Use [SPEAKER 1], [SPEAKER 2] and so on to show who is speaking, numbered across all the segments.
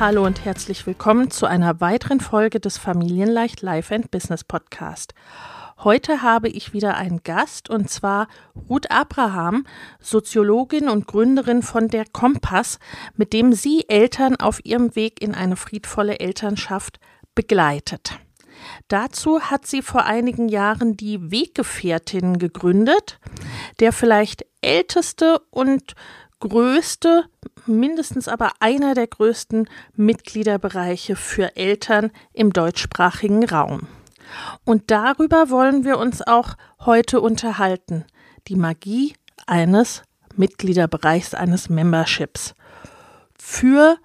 [SPEAKER 1] Hallo und herzlich willkommen zu einer weiteren Folge des Familienleicht Life and Business Podcast. Heute habe ich wieder einen Gast und zwar Ruth Abraham, Soziologin und Gründerin von der Kompass, mit dem sie Eltern auf ihrem Weg in eine friedvolle Elternschaft begleitet. Dazu hat sie vor einigen Jahren die Weggefährtin gegründet, der vielleicht älteste und größte, mindestens aber einer der größten Mitgliederbereiche für Eltern im deutschsprachigen Raum. Und darüber wollen wir uns auch heute unterhalten. Die Magie eines Mitgliederbereichs, eines Memberships. Für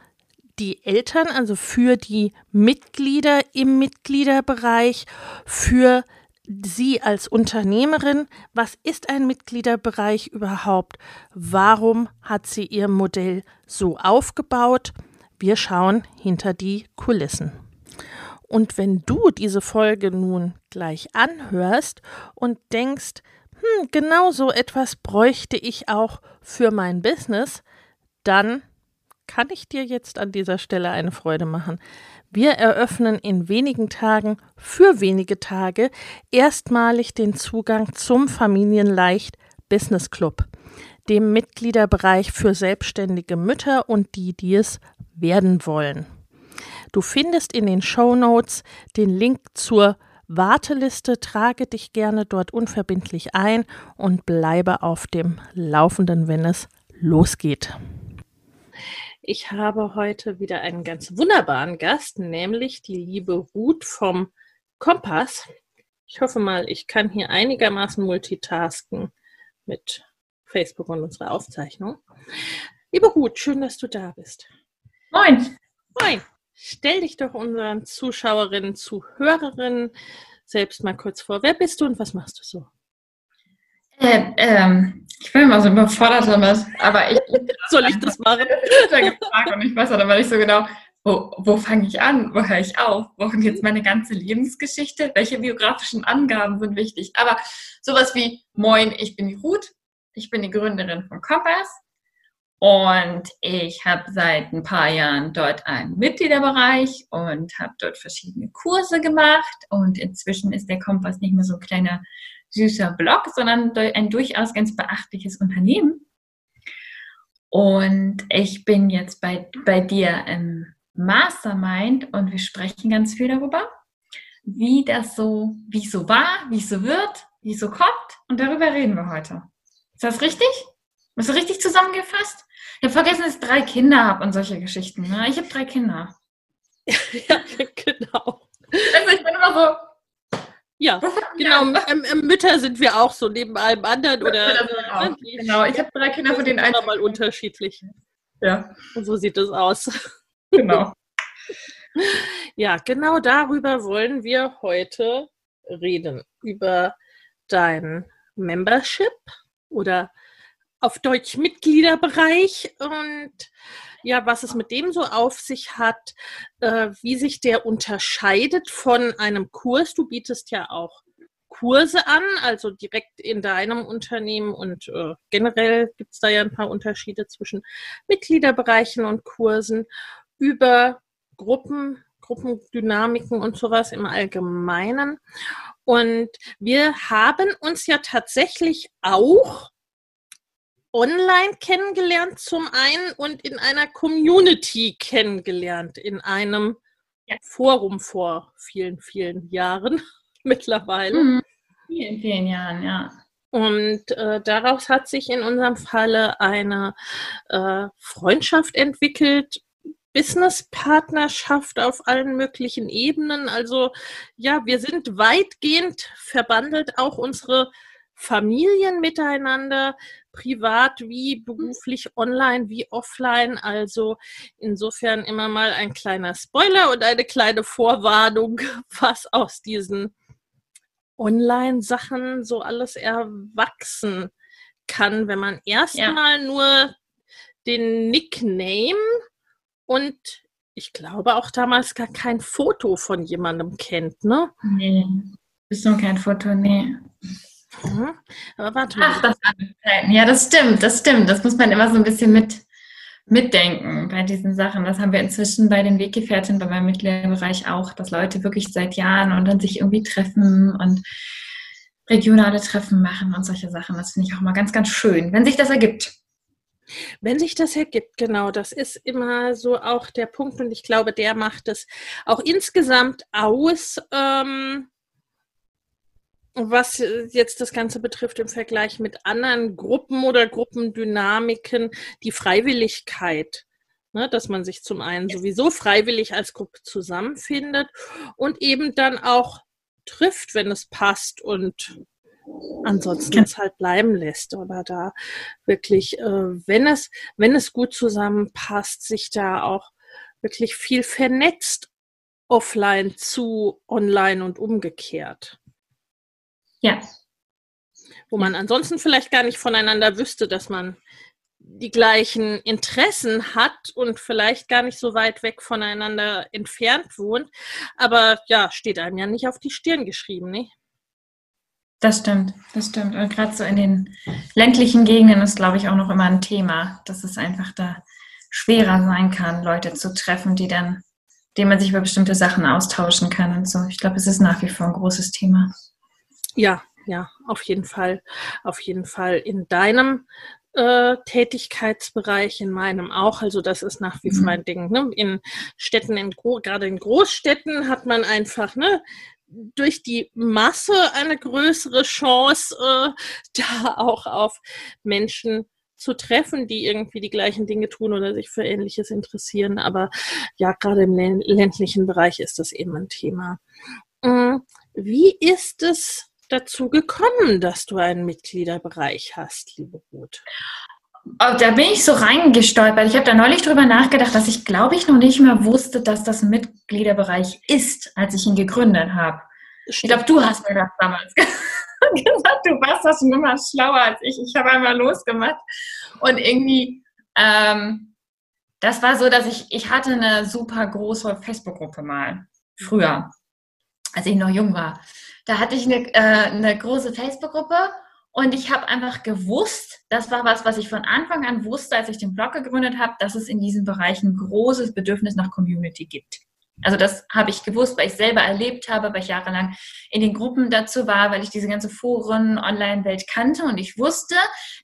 [SPEAKER 1] die Eltern, also für die Mitglieder im Mitgliederbereich, für Sie als Unternehmerin, was ist ein Mitgliederbereich überhaupt? Warum hat sie ihr Modell so aufgebaut? Wir schauen hinter die Kulissen. Und wenn du diese Folge nun gleich anhörst und denkst, hm, genau so etwas bräuchte ich auch für mein Business, dann kann ich dir jetzt an dieser Stelle eine Freude machen. Wir eröffnen in wenigen Tagen für wenige Tage erstmalig den Zugang zum Familienleicht Business Club, dem Mitgliederbereich für selbstständige Mütter und die, die es werden wollen. Du findest in den Show Notes den Link zur Warteliste, trage dich gerne dort unverbindlich ein und bleibe auf dem Laufenden, wenn es losgeht. Ich habe heute wieder einen ganz wunderbaren Gast, nämlich die liebe Ruth vom Kompass. Ich hoffe mal, ich kann hier einigermaßen multitasken mit Facebook und unserer Aufzeichnung. Liebe Ruth, schön, dass du da bist.
[SPEAKER 2] Moin.
[SPEAKER 1] Moin. Stell dich doch unseren Zuschauerinnen, Zuhörerinnen selbst mal kurz vor. Wer bist du und was machst du so?
[SPEAKER 2] Äh, ähm, ich bin immer so überfordert damit, aber ich.
[SPEAKER 1] Soll ich das machen?
[SPEAKER 2] und ich weiß aber nicht so genau, wo, wo fange ich an? Wo höre ich auf? Wo kommt jetzt meine ganze Lebensgeschichte? Welche biografischen Angaben sind wichtig? Aber sowas wie, moin, ich bin die Ruth, ich bin die Gründerin von Kompass und ich habe seit ein paar Jahren dort einen Mitgliederbereich und habe dort verschiedene Kurse gemacht und inzwischen ist der Kompass nicht mehr so ein kleiner süßer Blog, sondern ein durchaus ganz beachtliches Unternehmen. Und ich bin jetzt bei, bei dir im Mastermind und wir sprechen ganz viel darüber, wie das so, wie es so war, wie es so wird, wie es so kommt. Und darüber reden wir heute. Ist das richtig? Ist das richtig zusammengefasst? Ich habe vergessen, dass ich drei Kinder habe und solche Geschichten. Ne? Ich habe drei Kinder.
[SPEAKER 1] ja, genau.
[SPEAKER 2] Also ich bin immer so,
[SPEAKER 1] ja, genau. Ähm, ähm, Mütter sind wir auch so neben allem anderen oder.
[SPEAKER 2] Genau, ich habe drei Kinder von den einen.
[SPEAKER 1] mal unterschiedlich.
[SPEAKER 2] Ja.
[SPEAKER 1] Und so sieht es aus.
[SPEAKER 2] Genau.
[SPEAKER 1] ja, genau darüber wollen wir heute reden. Über dein Membership oder auf Deutsch Mitgliederbereich und ja, was es mit dem so auf sich hat, äh, wie sich der unterscheidet von einem Kurs. Du bietest ja auch Kurse an, also direkt in deinem Unternehmen und äh, generell gibt es da ja ein paar Unterschiede zwischen Mitgliederbereichen und Kursen über Gruppen, Gruppendynamiken und sowas im Allgemeinen. Und wir haben uns ja tatsächlich auch online kennengelernt zum einen und in einer Community kennengelernt, in einem ja. Forum vor vielen, vielen Jahren mittlerweile. Mhm.
[SPEAKER 2] Vielen, vielen Jahren, ja.
[SPEAKER 1] Und äh, daraus hat sich in unserem Falle eine äh, Freundschaft entwickelt, Business-Partnerschaft auf allen möglichen Ebenen. Also ja, wir sind weitgehend verbandelt, auch unsere Familien miteinander, privat wie beruflich, online wie offline. Also insofern immer mal ein kleiner Spoiler und eine kleine Vorwarnung, was aus diesen Online-Sachen so alles erwachsen kann, wenn man erstmal ja. nur den Nickname und ich glaube auch damals gar kein Foto von jemandem kennt, ne?
[SPEAKER 2] Nee, ist noch kein Foto, nee. Mhm. Aber warte mal. Ach, das ja, das stimmt, das stimmt. Das muss man immer so ein bisschen mit, mitdenken bei diesen Sachen. Das haben wir inzwischen bei den Weggefährten, bei meinem Mitgliederbereich auch, dass Leute wirklich seit Jahren und dann sich irgendwie treffen und regionale Treffen machen und solche Sachen. Das finde ich auch mal ganz, ganz schön, wenn sich das ergibt.
[SPEAKER 1] Wenn sich das ergibt, genau, das ist immer so auch der Punkt und ich glaube, der macht es auch insgesamt aus. Ähm, was jetzt das Ganze betrifft im Vergleich mit anderen Gruppen oder Gruppendynamiken, die Freiwilligkeit. Ne, dass man sich zum einen sowieso freiwillig als Gruppe zusammenfindet und eben dann auch trifft, wenn es passt und ansonsten es halt bleiben lässt oder da wirklich, äh, wenn es, wenn es gut zusammenpasst, sich da auch wirklich viel vernetzt offline zu online und umgekehrt.
[SPEAKER 2] Ja.
[SPEAKER 1] Wo man ansonsten vielleicht gar nicht voneinander wüsste, dass man die gleichen Interessen hat und vielleicht gar nicht so weit weg voneinander entfernt wohnt. Aber ja, steht einem ja nicht auf die Stirn geschrieben, nicht?
[SPEAKER 2] Das stimmt, das stimmt. Und gerade so in den ländlichen Gegenden ist, glaube ich, auch noch immer ein Thema, dass es einfach da schwerer sein kann, Leute zu treffen, die dann, denen man sich über bestimmte Sachen austauschen kann und so. Ich glaube, es ist nach wie vor ein großes Thema.
[SPEAKER 1] Ja, ja, auf jeden Fall. Auf jeden Fall in deinem äh, Tätigkeitsbereich, in meinem auch. Also das ist nach wie vor mhm. ein Ding. Ne? In Städten, in gerade in Großstädten hat man einfach ne, durch die Masse eine größere Chance, äh, da auch auf Menschen zu treffen, die irgendwie die gleichen Dinge tun oder sich für Ähnliches interessieren. Aber ja, gerade im ländlichen Bereich ist das eben ein Thema. Mm, wie ist es dazu gekommen, dass du einen Mitgliederbereich hast, liebe Ruth?
[SPEAKER 2] Oh, da bin ich so reingestolpert. Ich habe da neulich drüber nachgedacht, dass ich, glaube ich, noch nicht mehr wusste, dass das ein Mitgliederbereich ist, als ich ihn gegründet habe. Ich glaube, du hast mir das damals gesagt. Du warst das schon immer schlauer als ich. Ich habe einmal losgemacht. Und irgendwie, ähm, das war so, dass ich, ich hatte eine super große Facebook-Gruppe mal, früher, als ich noch jung war da hatte ich eine, äh, eine große Facebook-Gruppe und ich habe einfach gewusst, das war was, was ich von Anfang an wusste, als ich den Blog gegründet habe, dass es in diesen Bereichen großes Bedürfnis nach Community gibt. Also das habe ich gewusst, weil ich selber erlebt habe, weil ich jahrelang in den Gruppen dazu war, weil ich diese ganze Foren, Online-Welt kannte und ich wusste,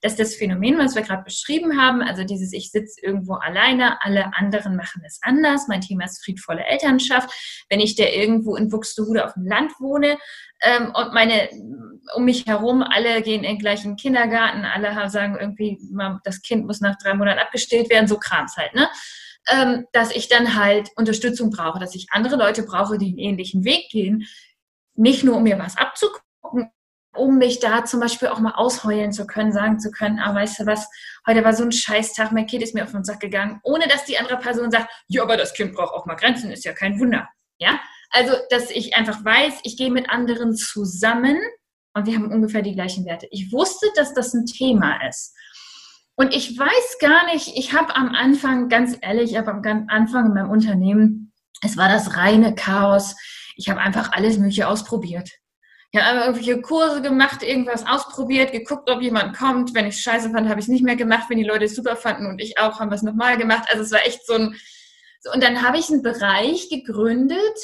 [SPEAKER 2] dass das Phänomen, was wir gerade beschrieben haben, also dieses ich sitze irgendwo alleine, alle anderen machen es anders, mein Thema ist friedvolle Elternschaft, wenn ich da irgendwo in Buxtehude auf dem Land wohne ähm, und meine um mich herum alle gehen in den gleichen Kindergarten, alle sagen irgendwie, das Kind muss nach drei Monaten abgestillt werden, so Krams halt, ne? ähm, dass ich dann halt Unterstützung brauche, dass ich andere Leute brauche, die einen ähnlichen Weg gehen. Nicht nur, um mir was abzugucken, um mich da zum Beispiel auch mal ausheulen zu können, sagen zu können, ah, weißt du was, heute war so ein Scheißtag, mein Kind ist mir auf den Sack gegangen, ohne dass die andere Person sagt, ja, aber das Kind braucht auch mal Grenzen, ist ja kein Wunder. Ja, also, dass ich einfach weiß, ich gehe mit anderen zusammen und wir haben ungefähr die gleichen Werte. Ich wusste, dass das ein Thema ist. Und ich weiß gar nicht, ich habe am Anfang, ganz ehrlich, ich habe am Anfang in meinem Unternehmen, es war das reine Chaos. Ich habe einfach alles Mögliche ausprobiert. Ich habe irgendwelche Kurse gemacht, irgendwas ausprobiert, geguckt, ob jemand kommt. Wenn ich scheiße fand, habe ich es nicht mehr gemacht. Wenn die Leute es super fanden und ich auch, haben wir es nochmal gemacht. Also es war echt so ein... So, und dann habe ich einen Bereich gegründet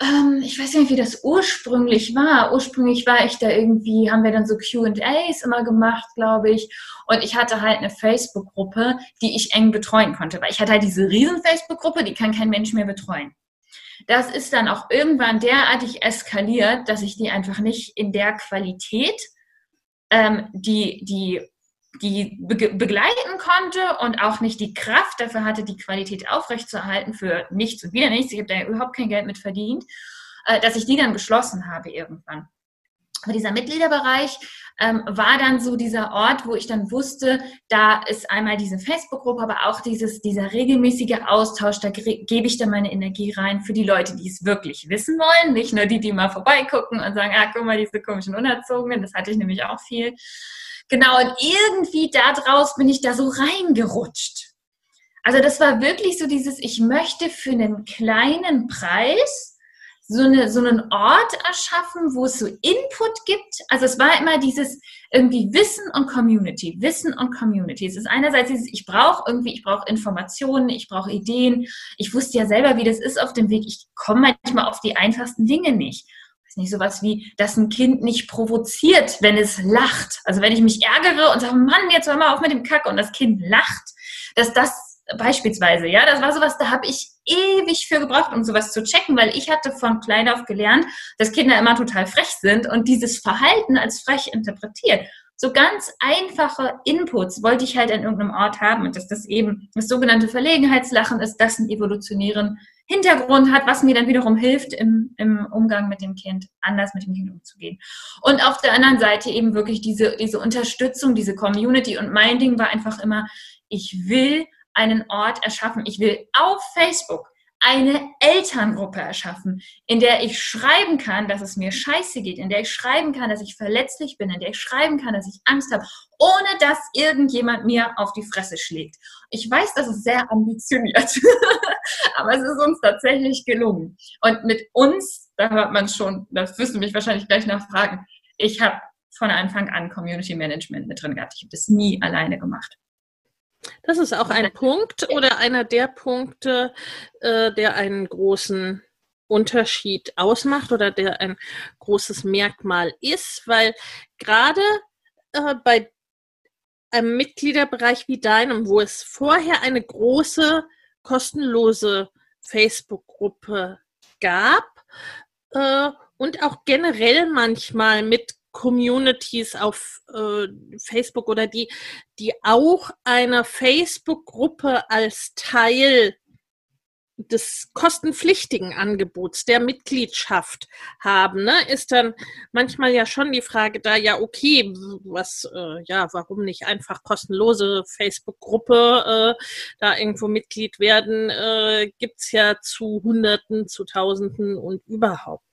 [SPEAKER 2] ähm, ich weiß nicht, wie das ursprünglich war. Ursprünglich war ich da irgendwie, haben wir dann so QAs immer gemacht, glaube ich. Und ich hatte halt eine Facebook-Gruppe, die ich eng betreuen konnte, weil ich hatte halt diese riesen Facebook-Gruppe, die kann kein Mensch mehr betreuen. Das ist dann auch irgendwann derartig eskaliert, dass ich die einfach nicht in der Qualität, ähm, die, die die begleiten konnte und auch nicht die Kraft dafür hatte, die Qualität aufrechtzuerhalten für nichts und wieder nichts. Ich habe da überhaupt kein Geld mit verdient, äh, dass ich die dann geschlossen habe irgendwann. Aber dieser Mitgliederbereich ähm, war dann so dieser Ort, wo ich dann wusste, da ist einmal diese Facebook-Gruppe, aber auch dieses, dieser regelmäßige Austausch, da gebe ich dann meine Energie rein für die Leute, die es wirklich wissen wollen, nicht nur die, die mal vorbeigucken und sagen, ah, guck mal, diese komischen Unerzogenen, das hatte ich nämlich auch viel, Genau, und irgendwie da draus bin ich da so reingerutscht. Also das war wirklich so dieses, ich möchte für einen kleinen Preis so, eine, so einen Ort erschaffen, wo es so Input gibt. Also es war immer dieses irgendwie Wissen und Community, Wissen und Community. Es ist einerseits dieses, ich brauche irgendwie, ich brauche Informationen, ich brauche Ideen. Ich wusste ja selber, wie das ist auf dem Weg. Ich komme manchmal auf die einfachsten Dinge nicht nicht sowas wie, dass ein Kind nicht provoziert, wenn es lacht. Also wenn ich mich ärgere und sage, Mann, jetzt hör mal auf mit dem Kack und das Kind lacht, dass das beispielsweise, ja, das war sowas, da habe ich ewig für gebraucht, um sowas zu checken, weil ich hatte von klein auf gelernt, dass Kinder immer total frech sind und dieses Verhalten als frech interpretiert. So ganz einfache Inputs wollte ich halt an irgendeinem Ort haben und dass das eben das sogenannte Verlegenheitslachen ist, das einen evolutionären Hintergrund hat, was mir dann wiederum hilft, im, im Umgang mit dem Kind anders mit dem Kind umzugehen. Und auf der anderen Seite eben wirklich diese, diese Unterstützung, diese Community. Und mein Ding war einfach immer, ich will einen Ort erschaffen. Ich will auf Facebook eine Elterngruppe erschaffen, in der ich schreiben kann, dass es mir scheiße geht, in der ich schreiben kann, dass ich verletzlich bin, in der ich schreiben kann, dass ich Angst habe, ohne dass irgendjemand mir auf die Fresse schlägt. Ich weiß, das ist sehr ambitioniert, aber es ist uns tatsächlich gelungen. Und mit uns, da hört man schon, das wirst du mich wahrscheinlich gleich nachfragen, ich habe von Anfang an Community Management mit drin gehabt. Ich habe das nie alleine gemacht.
[SPEAKER 1] Das ist auch ein Punkt oder einer der Punkte, äh, der einen großen Unterschied ausmacht oder der ein großes Merkmal ist, weil gerade äh, bei einem Mitgliederbereich wie deinem, wo es vorher eine große kostenlose Facebook-Gruppe gab äh, und auch generell manchmal mit Communities auf äh, Facebook oder die, die auch eine Facebook-Gruppe als Teil des kostenpflichtigen Angebots der Mitgliedschaft haben, ne, ist dann manchmal ja schon die Frage da, ja, okay, was, äh, ja, warum nicht einfach kostenlose Facebook-Gruppe äh, da irgendwo Mitglied werden, äh, gibt's ja zu Hunderten, zu Tausenden und überhaupt.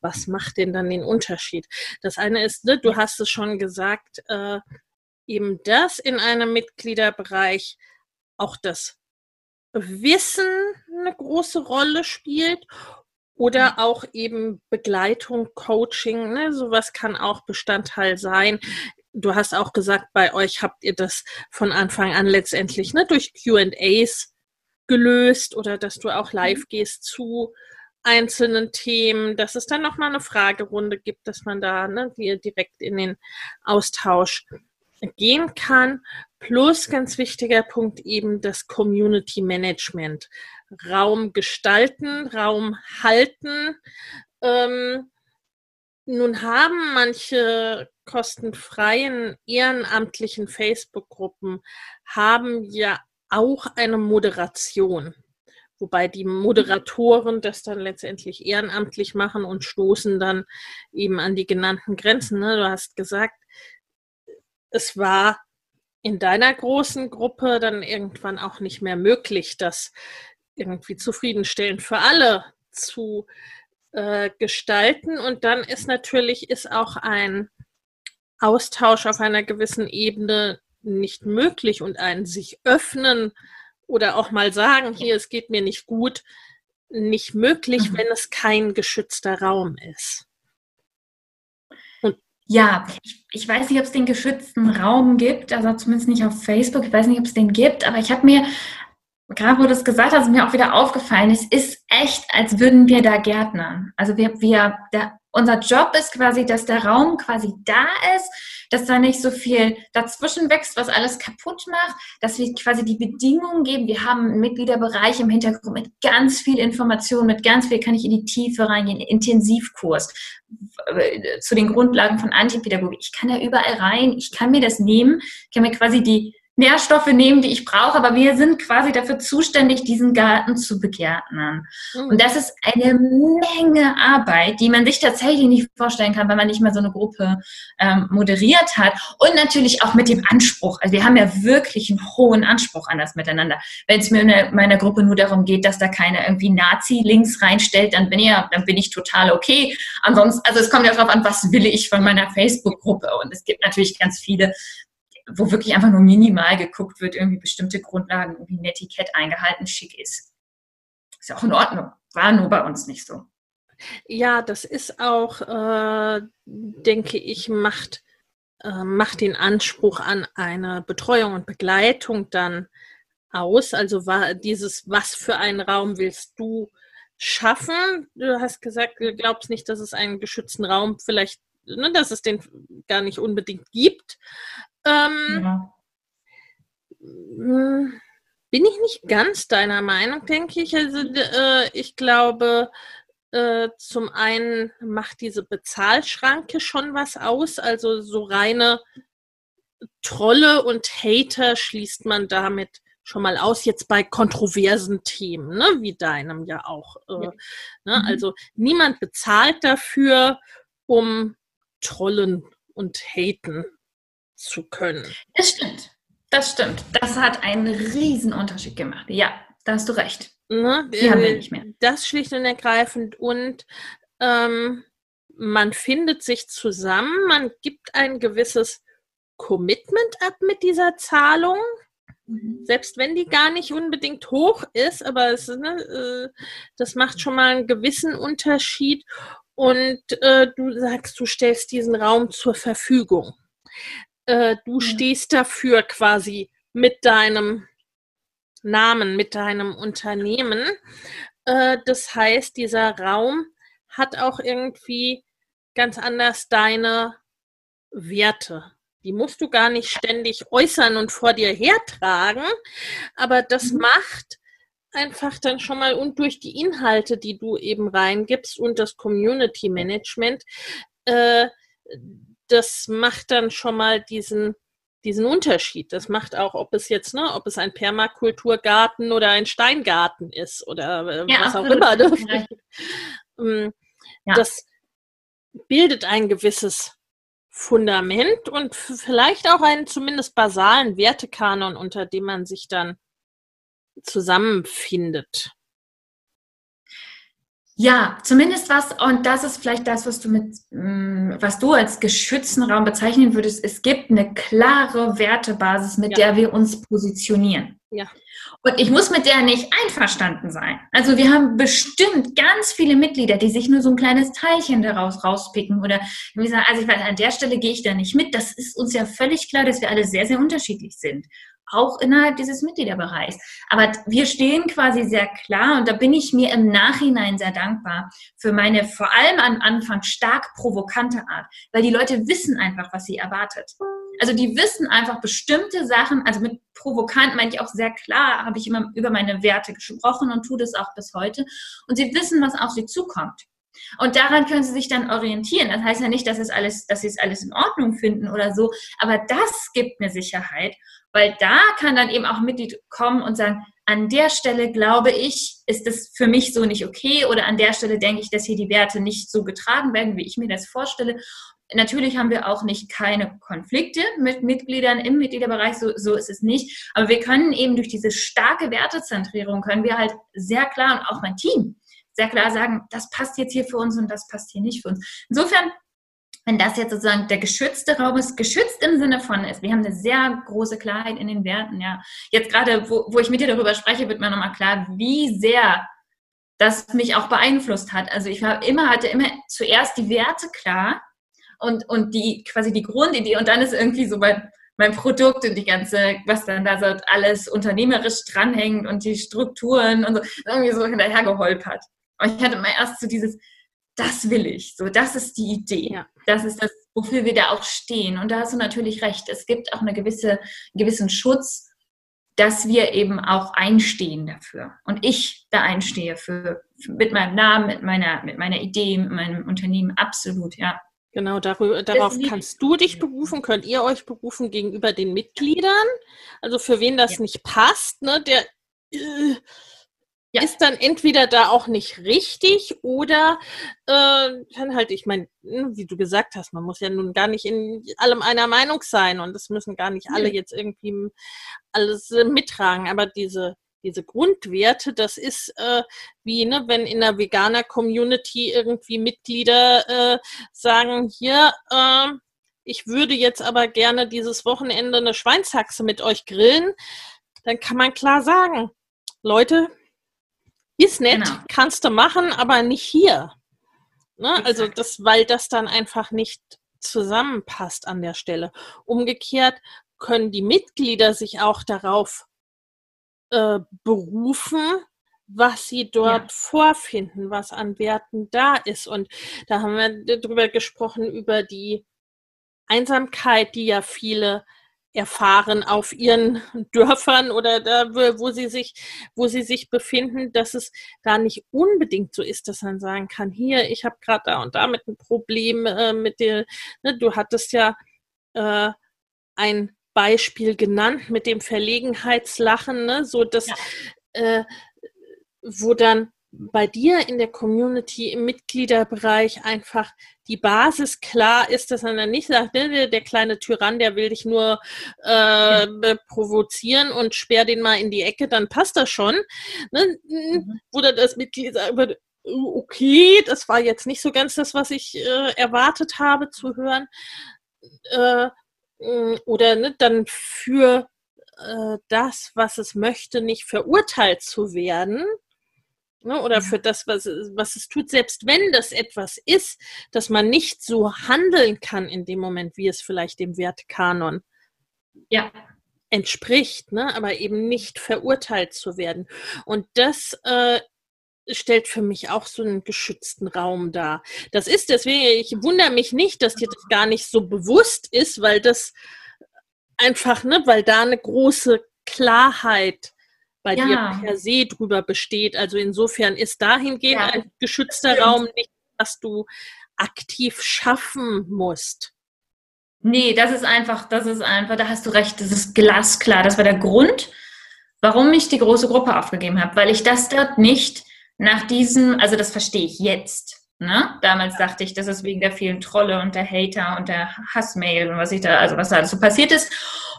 [SPEAKER 1] Was macht denn dann den Unterschied? Das eine ist, ne, du hast es schon gesagt, äh, eben das in einem Mitgliederbereich auch das Wissen eine große Rolle spielt oder mhm. auch eben Begleitung, Coaching, ne, sowas kann auch Bestandteil sein. Du hast auch gesagt, bei euch habt ihr das von Anfang an letztendlich ne, durch QAs gelöst oder dass du auch live mhm. gehst zu einzelnen Themen, dass es dann nochmal eine Fragerunde gibt, dass man da ne, direkt in den Austausch gehen kann. Plus ganz wichtiger Punkt eben das Community Management. Raum gestalten, Raum halten. Ähm, nun haben manche kostenfreien ehrenamtlichen Facebook-Gruppen haben ja auch eine Moderation, wobei die Moderatoren das dann letztendlich ehrenamtlich machen und stoßen dann eben an die genannten Grenzen. Ne? Du hast gesagt, es war in deiner großen Gruppe dann irgendwann auch nicht mehr möglich, das irgendwie zufriedenstellend für alle zu äh, gestalten. Und dann ist natürlich ist auch ein Austausch auf einer gewissen Ebene nicht möglich und ein sich öffnen oder auch mal sagen, hier, es geht mir nicht gut, nicht möglich, mhm. wenn es kein geschützter Raum ist.
[SPEAKER 2] Ja, ich, ich, weiß nicht, ob es den geschützten Raum gibt, also zumindest nicht auf Facebook. Ich weiß nicht, ob es den gibt, aber ich habe mir gerade wo du es gesagt hast, mir auch wieder aufgefallen, es ist echt, als würden wir da Gärtnern. Also wir, wir, der, unser Job ist quasi, dass der Raum quasi da ist, dass da nicht so viel dazwischen wächst, was alles kaputt macht, dass wir quasi die Bedingungen geben. Wir haben einen Mitgliederbereich im Hintergrund mit ganz viel Information, mit ganz viel kann ich in die Tiefe reingehen, Intensivkurs äh, zu den Grundlagen von Antipädagogik. Ich kann da überall rein, ich kann mir das nehmen, ich kann mir quasi die Nährstoffe nehmen, die ich brauche, aber wir sind quasi dafür zuständig, diesen Garten zu begärtnern. Mhm. Und das ist eine Menge Arbeit, die man sich tatsächlich nicht vorstellen kann, wenn man nicht mal so eine Gruppe ähm, moderiert hat. Und natürlich auch mit dem Anspruch. Also wir haben ja wirklich einen hohen Anspruch an das Miteinander. Wenn es mir in meiner Gruppe nur darum geht, dass da keiner irgendwie Nazi-Links reinstellt, dann bin, ich, dann bin ich total okay. Ansonsten, also es kommt ja darauf an, was will ich von meiner Facebook-Gruppe. Und es gibt natürlich ganz viele, wo wirklich einfach nur minimal geguckt wird, irgendwie bestimmte Grundlagen, irgendwie ein Etikett eingehalten, schick ist. Ist ja auch in Ordnung. War nur bei uns nicht so.
[SPEAKER 1] Ja, das ist auch, äh, denke ich, macht, äh, macht den Anspruch an eine Betreuung und Begleitung dann aus. Also war dieses, was für einen Raum willst du schaffen? Du hast gesagt, du glaubst nicht, dass es einen geschützten Raum vielleicht, ne, dass es den gar nicht unbedingt gibt. Ähm, ja. Hm, bin ich nicht ganz deiner Meinung, denke ich. Also äh, ich glaube, äh, zum einen macht diese Bezahlschranke schon was aus. Also so reine Trolle und Hater schließt man damit schon mal aus, jetzt bei kontroversen Themen, ne, wie deinem ja auch. Äh, ja. Ne? Mhm. Also niemand bezahlt dafür, um trollen und haten zu können.
[SPEAKER 2] Das stimmt. Das stimmt. Das hat einen riesen Unterschied gemacht. Ja, da hast du recht.
[SPEAKER 1] Ne? Die haben wir äh, nicht mehr. Das schlicht und ergreifend. Und ähm, man findet sich zusammen, man gibt ein gewisses Commitment ab mit dieser Zahlung. Mhm. Selbst wenn die gar nicht unbedingt hoch ist, aber es, ne, äh, das macht schon mal einen gewissen Unterschied. Und äh, du sagst, du stellst diesen Raum zur Verfügung äh, du stehst dafür quasi mit deinem Namen, mit deinem Unternehmen. Äh, das heißt, dieser Raum hat auch irgendwie ganz anders deine Werte. Die musst du gar nicht ständig äußern und vor dir hertragen, aber das mhm. macht einfach dann schon mal und durch die Inhalte, die du eben reingibst und das Community Management, äh, das macht dann schon mal diesen, diesen Unterschied. Das macht auch, ob es jetzt, ne, ob es ein Permakulturgarten oder ein Steingarten ist oder äh, ja, was auch immer. Ne? Ja. Das bildet ein gewisses Fundament und vielleicht auch einen zumindest basalen Wertekanon, unter dem man sich dann zusammenfindet.
[SPEAKER 2] Ja, zumindest was, und das ist vielleicht das, was du mit, mm, was du als geschützten Raum bezeichnen würdest. Es gibt eine klare Wertebasis, mit ja. der wir uns positionieren. Ja. Und ich muss mit der nicht einverstanden sein. Also wir haben bestimmt ganz viele Mitglieder, die sich nur so ein kleines Teilchen daraus rauspicken oder wie sagen, also ich weiß, an der Stelle gehe ich da nicht mit. Das ist uns ja völlig klar, dass wir alle sehr, sehr unterschiedlich sind auch innerhalb dieses Mitgliederbereichs. Aber wir stehen quasi sehr klar und da bin ich mir im Nachhinein sehr dankbar für meine vor allem am Anfang stark provokante Art, weil die Leute wissen einfach, was sie erwartet. Also die wissen einfach bestimmte Sachen, also mit provokant meine ich auch sehr klar, habe ich immer über meine Werte gesprochen und tue das auch bis heute. Und sie wissen, was auf sie zukommt. Und daran können sie sich dann orientieren. Das heißt ja nicht, dass es alles, dass sie es alles in Ordnung finden oder so, aber das gibt mir Sicherheit. Weil da kann dann eben auch ein Mitglied kommen und sagen, an der Stelle glaube ich, ist es für mich so nicht okay oder an der Stelle denke ich, dass hier die Werte nicht so getragen werden, wie ich mir das vorstelle. Natürlich haben wir auch nicht keine Konflikte mit Mitgliedern im Mitgliederbereich, so, so ist es nicht. Aber wir können eben durch diese starke Wertezentrierung, können wir halt sehr klar und auch mein Team sehr klar sagen, das passt jetzt hier für uns und das passt hier nicht für uns. Insofern wenn das jetzt sozusagen der geschützte Raum ist, geschützt im Sinne von ist, wir haben eine sehr große Klarheit in den Werten, ja. Jetzt gerade, wo, wo ich mit dir darüber spreche, wird mir nochmal klar, wie sehr das mich auch beeinflusst hat. Also ich war immer, hatte immer zuerst die Werte klar und, und die quasi die Grundidee und dann ist irgendwie so bei mein Produkt und die ganze, was dann da so alles unternehmerisch dranhängt und die Strukturen und so, irgendwie so hinterher geholpert. Und ich hatte mal erst so dieses, das will ich, so, das ist die Idee. Ja. Das ist das, wofür wir da auch stehen. Und da hast du natürlich recht. Es gibt auch eine gewisse, einen gewissen Schutz, dass wir eben auch einstehen dafür. Und ich da einstehe für, für mit meinem Namen, mit meiner, mit meiner Idee, mit meinem Unternehmen. Absolut, ja.
[SPEAKER 1] Genau, darüber, darauf kannst du dich berufen, könnt ihr euch berufen gegenüber den Mitgliedern. Also für wen das ja. nicht passt, ne, der äh, ja. ist dann entweder da auch nicht richtig oder äh, kann halt, ich meine, hm, wie du gesagt hast, man muss ja nun gar nicht in allem einer Meinung sein und es müssen gar nicht alle jetzt irgendwie alles äh, mittragen, aber diese diese Grundwerte, das ist äh, wie, ne, wenn in der Veganer-Community irgendwie Mitglieder äh, sagen, hier, äh, ich würde jetzt aber gerne dieses Wochenende eine Schweinshaxe mit euch grillen, dann kann man klar sagen, Leute, ist nett, genau. kannst du machen, aber nicht hier. Ne? Also das, weil das dann einfach nicht zusammenpasst an der Stelle. Umgekehrt können die Mitglieder sich auch darauf äh, berufen, was sie dort ja. vorfinden, was an Werten da ist. Und da haben wir drüber gesprochen, über die Einsamkeit, die ja viele erfahren auf ihren Dörfern oder da, wo sie sich, wo sie sich befinden, dass es da nicht unbedingt so ist, dass man sagen kann, hier, ich habe gerade da und da mit ein Problem äh, mit dir. Ne, du hattest ja äh, ein Beispiel genannt mit dem Verlegenheitslachen, ne, so dass ja. äh, wo dann bei dir in der Community im Mitgliederbereich einfach die Basis klar ist, dass man dann nicht sagt, ne, der kleine Tyrann, der will dich nur äh, ja. provozieren und sperr den mal in die Ecke, dann passt das schon. Ne? Mhm. Wo dann das Mitglied sagt, okay, das war jetzt nicht so ganz das, was ich äh, erwartet habe zu hören. Äh, oder ne, dann für äh, das, was es möchte, nicht verurteilt zu werden, Ne, oder für das, was, was es tut, selbst wenn das etwas ist, dass man nicht so handeln kann in dem Moment, wie es vielleicht dem Wertkanon ja. entspricht, ne? aber eben nicht verurteilt zu werden. Und das äh, stellt für mich auch so einen geschützten Raum dar. Das ist deswegen, ich wundere mich nicht, dass dir das gar nicht so bewusst ist, weil das einfach, ne, weil da eine große Klarheit bei ja. dir per se drüber besteht. Also insofern ist dahingehend ja. ein geschützter Raum nicht, was du aktiv schaffen musst.
[SPEAKER 2] Nee, das ist einfach, das ist einfach, da hast du recht, das ist glasklar. Das war der Grund, warum ich die große Gruppe aufgegeben habe, weil ich das dort nicht nach diesem, also das verstehe ich jetzt. Ne? Damals dachte ich, das ist wegen der vielen Trolle und der Hater und der Hassmail und was ich da, also was da alles so passiert ist.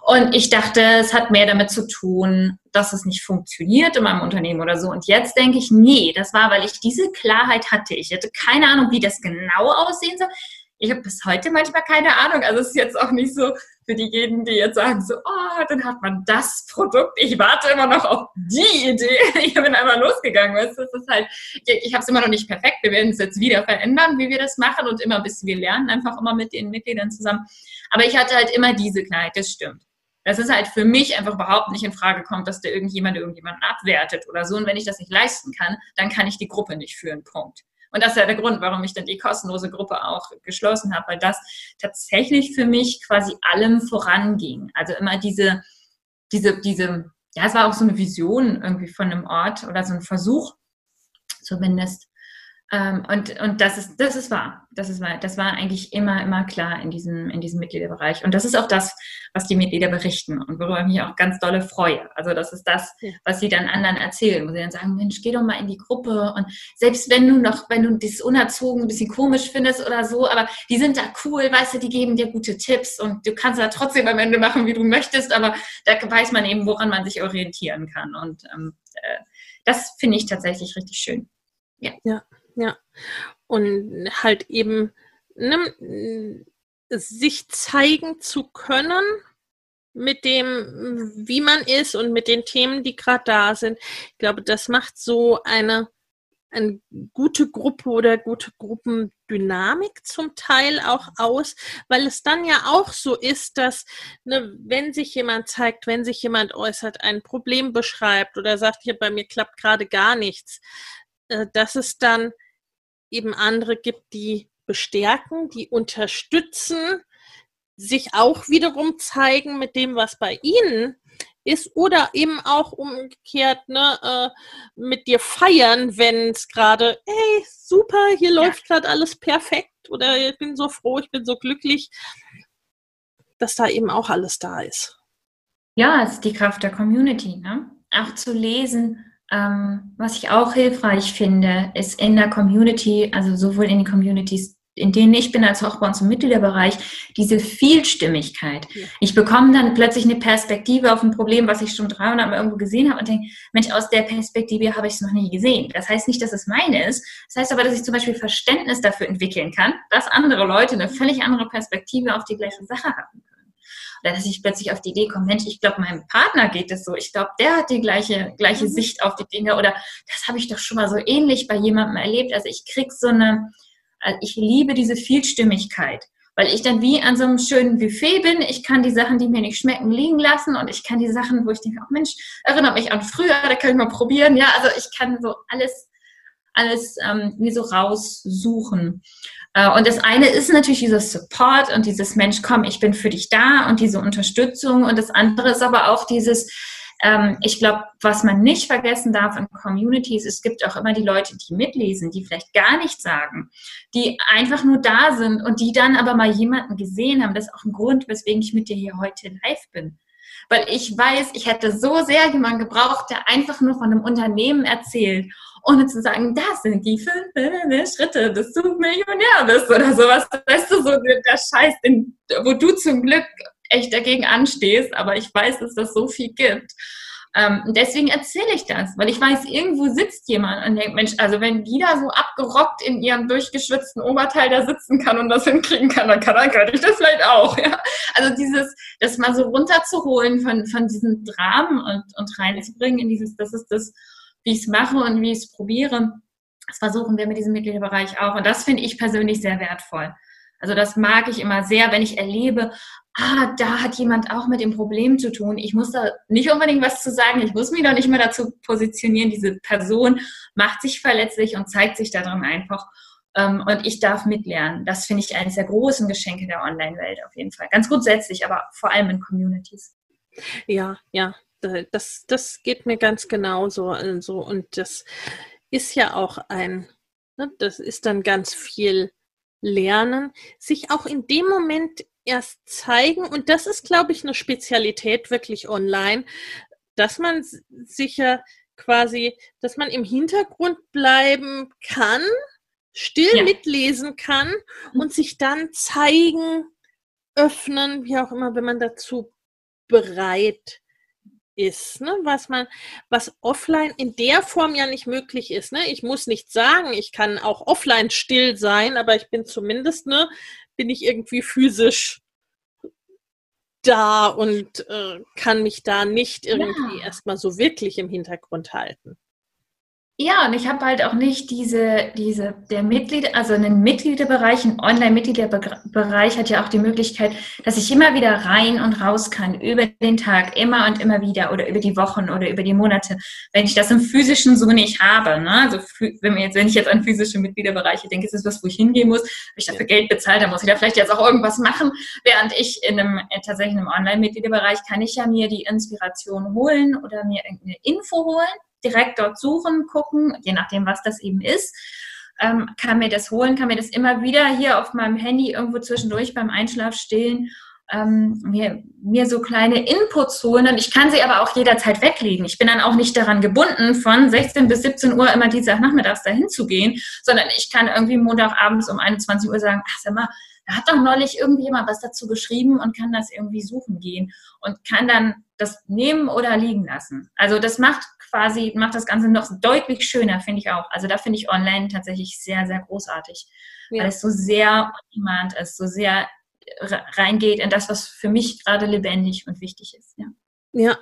[SPEAKER 2] Und ich dachte, es hat mehr damit zu tun, dass es nicht funktioniert in meinem Unternehmen oder so. Und jetzt denke ich, nee, das war, weil ich diese Klarheit hatte. Ich hatte keine Ahnung, wie das genau aussehen soll. Ich habe bis heute manchmal keine Ahnung. Also es ist jetzt auch nicht so für diejenigen, die jetzt sagen so, oh, dann hat man das Produkt. Ich warte immer noch auf die Idee. Ich bin einmal losgegangen. Das ist halt, ich, ich habe es immer noch nicht perfekt. Wir werden es jetzt wieder verändern, wie wir das machen und immer bis wir lernen, einfach immer mit den Mitgliedern zusammen. Aber ich hatte halt immer diese Klarheit. Das stimmt dass es halt für mich einfach überhaupt nicht in Frage kommt, dass da irgendjemand irgendjemanden abwertet oder so. Und wenn ich das nicht leisten kann, dann kann ich die Gruppe nicht führen. Punkt. Und das ist ja der Grund, warum ich dann die kostenlose Gruppe auch geschlossen habe, weil das tatsächlich für mich quasi allem voranging. Also immer diese, diese, diese, ja, es war auch so eine Vision irgendwie von einem Ort oder so ein Versuch zumindest, ähm, und, und das ist, das ist wahr. Das ist wahr. Das war eigentlich immer, immer klar in diesem, in diesem Mitgliederbereich. Und das ist auch das, was die Mitglieder berichten und worüber ich mich auch ganz dolle freue. Also das ist das, was sie dann anderen erzählen, wo sie dann sagen, Mensch, geh doch mal in die Gruppe. Und selbst wenn du noch, wenn du dieses unerzogen ein bisschen komisch findest oder so, aber die sind da cool, weißt du, die geben dir gute Tipps und du kannst da trotzdem am Ende machen, wie du möchtest, aber da weiß man eben, woran man sich orientieren kann. Und ähm, äh, das finde ich tatsächlich richtig schön.
[SPEAKER 1] Ja. ja. Ja. Und halt eben ne, sich zeigen zu können mit dem, wie man ist und mit den Themen, die gerade da sind. Ich glaube, das macht so eine, eine gute Gruppe oder gute Gruppendynamik zum Teil auch aus, weil es dann ja auch so ist, dass ne, wenn sich jemand zeigt, wenn sich jemand äußert, ein Problem beschreibt oder sagt, hier bei mir klappt gerade gar nichts, äh, dass es dann eben andere gibt, die bestärken, die unterstützen, sich auch wiederum zeigen mit dem, was bei ihnen ist oder eben auch umgekehrt ne, äh, mit dir feiern, wenn es gerade, hey, super, hier ja. läuft gerade alles perfekt oder ich bin so froh, ich bin so glücklich, dass da eben auch alles da ist.
[SPEAKER 2] Ja, es ist die Kraft der Community, ne? Auch zu lesen, ähm, was ich auch hilfreich finde, ist in der Community, also sowohl in den Communities in denen ich bin, als auch bei uns im Mitgliederbereich, diese Vielstimmigkeit. Ja. Ich bekomme dann plötzlich eine Perspektive auf ein Problem, was ich schon 300 Mal irgendwo gesehen habe und denke, Mensch, aus der Perspektive habe ich es noch nie gesehen. Das heißt nicht, dass es meine ist. Das heißt aber, dass ich zum Beispiel Verständnis dafür entwickeln kann, dass andere Leute eine völlig andere Perspektive auf die gleiche Sache haben können. Oder dass ich plötzlich auf die Idee komme, Mensch, ich glaube, meinem Partner geht es so. Ich glaube, der hat die gleiche, gleiche mhm. Sicht auf die Dinge. Oder das habe ich doch schon mal so ähnlich bei jemandem erlebt. Also ich kriege so eine also ich liebe diese Vielstimmigkeit, weil ich dann wie an so einem schönen Buffet bin. Ich kann die Sachen, die mir nicht schmecken, liegen lassen und ich kann die Sachen, wo ich denke, oh Mensch, erinnert mich an früher, da kann ich mal probieren. Ja, also ich kann so alles, alles ähm, mir so raussuchen. Äh, und das eine ist natürlich dieses Support und dieses Mensch, komm, ich bin für dich da und diese Unterstützung. Und das andere ist aber auch dieses, ähm, ich glaube, was man nicht vergessen darf in Communities, es gibt auch immer die Leute, die mitlesen, die vielleicht gar nichts sagen, die einfach nur da sind und die dann aber mal jemanden gesehen haben. Das ist auch ein Grund, weswegen ich mit dir hier heute live bin. Weil ich weiß, ich hätte so sehr jemanden gebraucht, der einfach nur von einem Unternehmen erzählt ohne zu sagen, das sind die fünf Schritte, bis du Millionär bist oder sowas. Weißt du, so der Scheiß, wo du zum Glück echt dagegen anstehst, aber ich weiß, dass das so viel gibt. Ähm, deswegen erzähle ich das, weil ich weiß, irgendwo sitzt jemand und denkt, Mensch, also wenn die da so abgerockt in ihrem durchgeschwitzten Oberteil da sitzen kann und das hinkriegen kann, dann kann, dann kann ich das vielleicht auch. Ja? Also dieses, das mal so runterzuholen von, von diesen Dramen und, und reinzubringen in dieses, das ist das, wie ich es mache und wie ich es probiere. Das versuchen wir mit diesem Mitgliederbereich auch. Und das finde ich persönlich sehr wertvoll. Also das mag ich immer sehr, wenn ich erlebe, ah, da hat jemand auch mit dem Problem zu tun. Ich muss da nicht unbedingt was zu sagen. Ich muss mich da nicht mehr dazu positionieren. Diese Person macht sich verletzlich und zeigt sich darin einfach. Ähm, und ich darf mitlernen. Das finde ich eines der großen Geschenke der Online-Welt auf jeden Fall. Ganz grundsätzlich, aber vor allem in Communities.
[SPEAKER 1] Ja, ja, das, das geht mir ganz genauso. Also, und das ist ja auch ein, ne, das ist dann ganz viel lernen, sich auch in dem Moment erst zeigen, und das ist, glaube ich, eine Spezialität wirklich online, dass man sicher quasi, dass man im Hintergrund bleiben kann, still ja. mitlesen kann und sich dann zeigen, öffnen, wie auch immer, wenn man dazu bereit ist, ne? was man, was offline in der Form ja nicht möglich ist. Ne? Ich muss nicht sagen, ich kann auch offline still sein, aber ich bin zumindest, ne, bin ich irgendwie physisch da und äh, kann mich da nicht irgendwie ja. erstmal so wirklich im Hintergrund halten.
[SPEAKER 2] Ja, und ich habe halt auch nicht diese, diese, der Mitglied, also einen Mitgliederbereich, ein Online-Mitgliederbereich hat ja auch die Möglichkeit, dass ich immer wieder rein und raus kann, über den Tag, immer und immer wieder oder über die Wochen oder über die Monate, wenn ich das im physischen so nicht habe. Ne? Also wenn, jetzt, wenn ich jetzt an physische Mitgliederbereiche denke, ist es was, wo ich hingehen muss, wenn ich dafür Geld bezahlt, dann muss ich da vielleicht jetzt auch irgendwas machen, während ich in einem, tatsächlich in einem Online-Mitgliederbereich kann ich ja mir die Inspiration holen oder mir irgendeine Info holen direkt dort suchen, gucken, je nachdem, was das eben ist. Ähm, kann mir das holen, kann mir das immer wieder hier auf meinem Handy irgendwo zwischendurch beim Einschlaf stehlen, ähm, mir, mir so kleine Inputs holen und ich kann sie aber auch jederzeit weglegen. Ich bin dann auch nicht daran gebunden, von 16 bis 17 Uhr immer Dienstagnachmittags dahin zu gehen, sondern ich kann irgendwie Montagabends um 21 Uhr sagen, ach sag mal, da hat doch neulich irgendjemand was dazu geschrieben und kann das irgendwie suchen gehen und kann dann das nehmen oder liegen lassen. Also das macht quasi, macht das Ganze noch deutlich schöner, finde ich auch. Also da finde ich online tatsächlich sehr, sehr großartig, ja. weil es so sehr on ist, so sehr reingeht in das, was für mich gerade lebendig und wichtig ist. Ja.
[SPEAKER 1] Ja,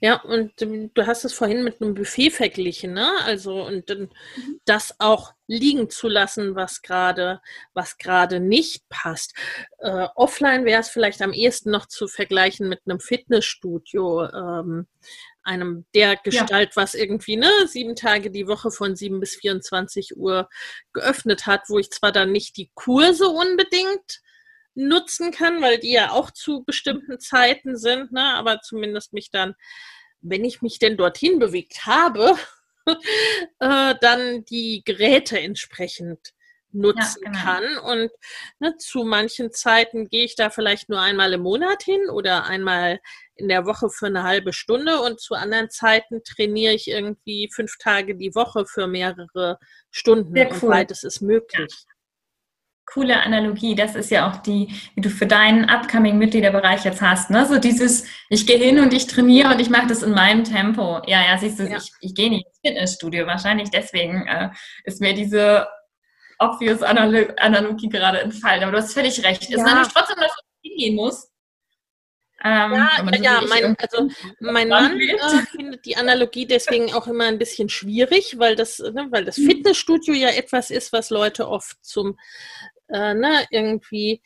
[SPEAKER 1] ja, und du hast es vorhin mit einem Buffet verglichen, ne? Also und dann mhm. das auch liegen zu lassen, was gerade, was gerade nicht passt. Äh, offline wäre es vielleicht am ehesten noch zu vergleichen mit einem Fitnessstudio, ähm, einem der Gestalt, ja. was irgendwie ne sieben Tage die Woche von sieben bis 24 Uhr geöffnet hat, wo ich zwar dann nicht die Kurse unbedingt nutzen kann, weil die ja auch zu bestimmten Zeiten sind, ne? aber zumindest mich dann, wenn ich mich denn dorthin bewegt habe, äh, dann die Geräte entsprechend nutzen ja, genau. kann. Und ne, zu manchen Zeiten gehe ich da vielleicht nur einmal im Monat hin oder einmal in der Woche für eine halbe Stunde und zu anderen Zeiten trainiere ich irgendwie fünf Tage die Woche für mehrere Stunden.
[SPEAKER 2] Sehr cool. Und
[SPEAKER 1] beides ist möglich.
[SPEAKER 2] Coole Analogie. Das ist ja auch die, wie du für deinen upcoming Mitgliederbereich jetzt hast. Ne? So dieses, ich gehe hin und ich trainiere und ich mache das in meinem Tempo. Ja, ja, siehst du, ja. ich, ich gehe nicht ins Fitnessstudio. Wahrscheinlich deswegen äh, ist mir diese obvious Analogie gerade entfallen. Aber du hast völlig recht. Ja. Ist natürlich trotzdem, dass du hingehen musst.
[SPEAKER 1] Ähm, ja, ja, ja mein, also mein Mann äh, findet die Analogie deswegen auch immer ein bisschen schwierig, weil das, ne, weil das mhm. Fitnessstudio ja etwas ist, was Leute oft zum äh, ne, irgendwie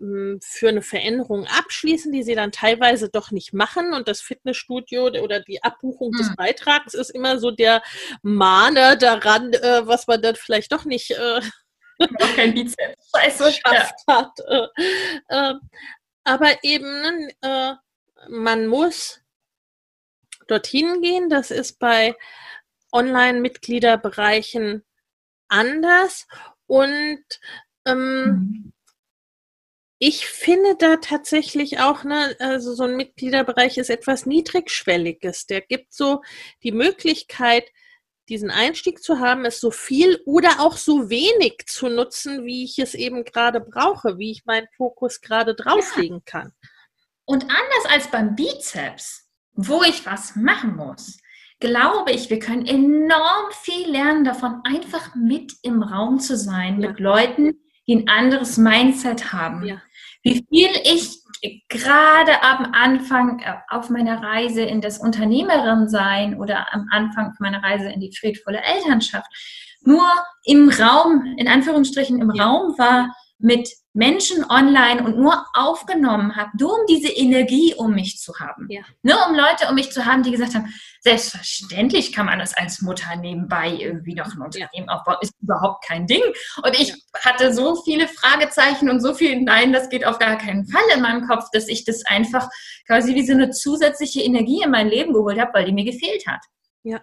[SPEAKER 1] ähm, für eine Veränderung abschließen, die sie dann teilweise doch nicht machen. Und das Fitnessstudio oder die Abbuchung hm. des Beitrags ist immer so der Mahner daran, äh, was man dann vielleicht doch nicht äh,
[SPEAKER 2] kein Bizeps. Scheiße,
[SPEAKER 1] geschafft hat. Äh, äh, aber eben, äh, man muss dorthin gehen. Das ist bei Online-Mitgliederbereichen anders. Und ähm, mhm. Ich finde da tatsächlich auch, ne, also so ein Mitgliederbereich ist etwas Niedrigschwelliges. Der gibt so die Möglichkeit, diesen Einstieg zu haben, es so viel oder auch so wenig zu nutzen, wie ich es eben gerade brauche, wie ich meinen Fokus gerade drauflegen ja. kann.
[SPEAKER 2] Und anders als beim Bizeps, wo ich was machen muss, glaube ich, wir können enorm viel lernen davon, einfach mit im Raum zu sein, ja. mit Leuten, die ein anderes Mindset haben. Ja. Wie viel ich gerade am Anfang äh, auf meiner Reise in das Unternehmerin sein oder am Anfang meiner Reise in die friedvolle Elternschaft nur im Raum, in Anführungsstrichen im ja. Raum war mit Menschen online und nur aufgenommen habe, nur um diese Energie um mich zu haben. Ja. Nur um Leute um mich zu haben, die gesagt haben, selbstverständlich kann man das als Mutter nebenbei irgendwie noch ein Unternehmen ja. aufbauen, ist überhaupt kein Ding. Und ich ja. hatte so viele Fragezeichen und so viel Nein, das geht auf gar keinen Fall in meinem Kopf, dass ich das einfach quasi wie so eine zusätzliche Energie in mein Leben geholt habe, weil die mir gefehlt hat.
[SPEAKER 1] Ja.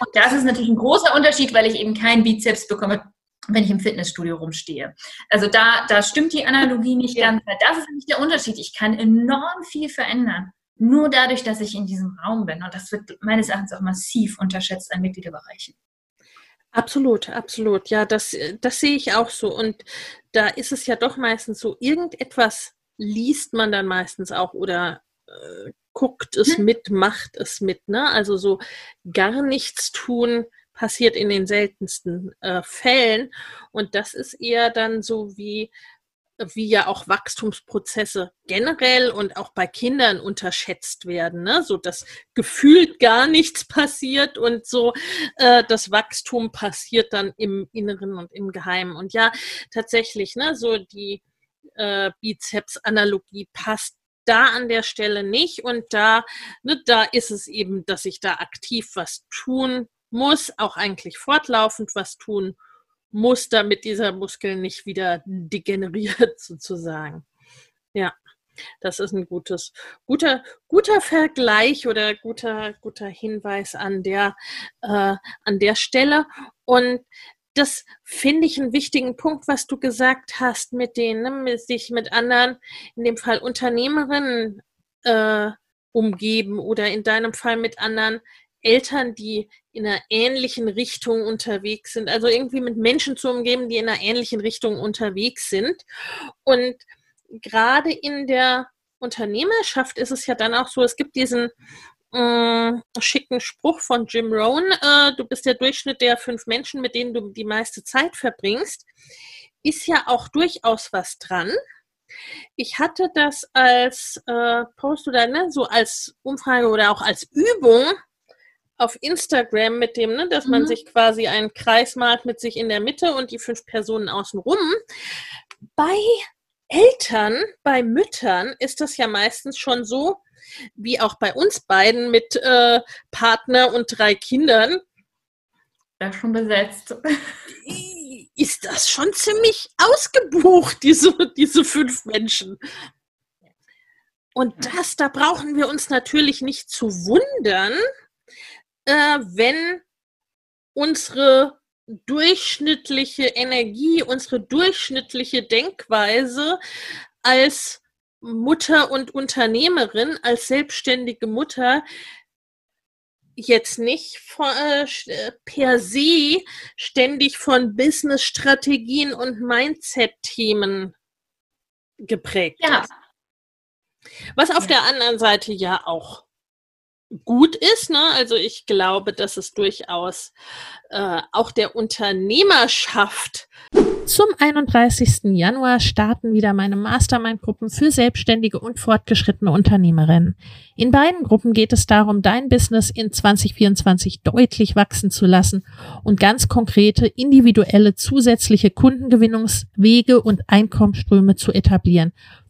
[SPEAKER 2] Und das ist natürlich ein großer Unterschied, weil ich eben keinen Bizeps bekomme wenn ich im Fitnessstudio rumstehe. Also da, da stimmt die Analogie nicht ja. ganz, weil das ist nämlich der Unterschied. Ich kann enorm viel verändern, nur dadurch, dass ich in diesem Raum bin. Und das wird meines Erachtens auch massiv unterschätzt an Mitgliederbereichen.
[SPEAKER 1] Absolut, absolut. Ja, das, das sehe ich auch so. Und da ist es ja doch meistens so, irgendetwas liest man dann meistens auch oder äh, guckt es hm. mit, macht es mit. Ne? Also so gar nichts tun passiert in den seltensten äh, Fällen. Und das ist eher dann so wie wie ja auch Wachstumsprozesse generell und auch bei Kindern unterschätzt werden, ne? so dass gefühlt gar nichts passiert und so äh, das Wachstum passiert dann im Inneren und im Geheimen. Und ja, tatsächlich, ne, so die äh, Bizeps-Analogie passt da an der Stelle nicht und da, ne, da ist es eben, dass ich da aktiv was tun muss, auch eigentlich fortlaufend was tun muss, damit dieser Muskel nicht wieder degeneriert sozusagen. Ja, das ist ein gutes, guter, guter Vergleich oder guter, guter Hinweis an der, äh, an der Stelle. Und das finde ich einen wichtigen Punkt, was du gesagt hast, mit denen, ne, sich mit anderen, in dem Fall Unternehmerinnen äh, umgeben oder in deinem Fall mit anderen Eltern, die in einer ähnlichen Richtung unterwegs sind. Also irgendwie mit Menschen zu umgeben, die in einer ähnlichen Richtung unterwegs sind. Und gerade in der Unternehmerschaft ist es ja dann auch so, es gibt diesen äh, schicken Spruch von Jim Rohn, äh, du bist der Durchschnitt der fünf Menschen, mit denen du die meiste Zeit verbringst, ist ja auch durchaus was dran. Ich hatte das als äh, Post oder ne, so als Umfrage oder auch als Übung auf Instagram mit dem, ne, dass man mhm. sich quasi einen Kreis malt mit sich in der Mitte und die fünf Personen außenrum. Bei Eltern, bei Müttern ist das ja meistens schon so, wie auch bei uns beiden mit äh, Partner und drei Kindern.
[SPEAKER 2] Ja, schon besetzt.
[SPEAKER 1] Ist das schon ziemlich ausgebucht, diese, diese fünf Menschen. Und das, da brauchen wir uns natürlich nicht zu wundern, äh, wenn unsere durchschnittliche Energie, unsere durchschnittliche Denkweise als Mutter und Unternehmerin, als selbstständige Mutter jetzt nicht äh, per se ständig von Business-Strategien und Mindset-Themen geprägt ja. ist. Was auf ja. der anderen Seite ja auch gut ist. Ne? Also ich glaube, dass es durchaus äh, auch der Unternehmerschaft zum 31. Januar starten wieder meine Mastermind-Gruppen für selbstständige und fortgeschrittene Unternehmerinnen. In beiden Gruppen geht es darum, dein Business in 2024 deutlich wachsen zu lassen und ganz konkrete, individuelle, zusätzliche Kundengewinnungswege und Einkommensströme zu etablieren,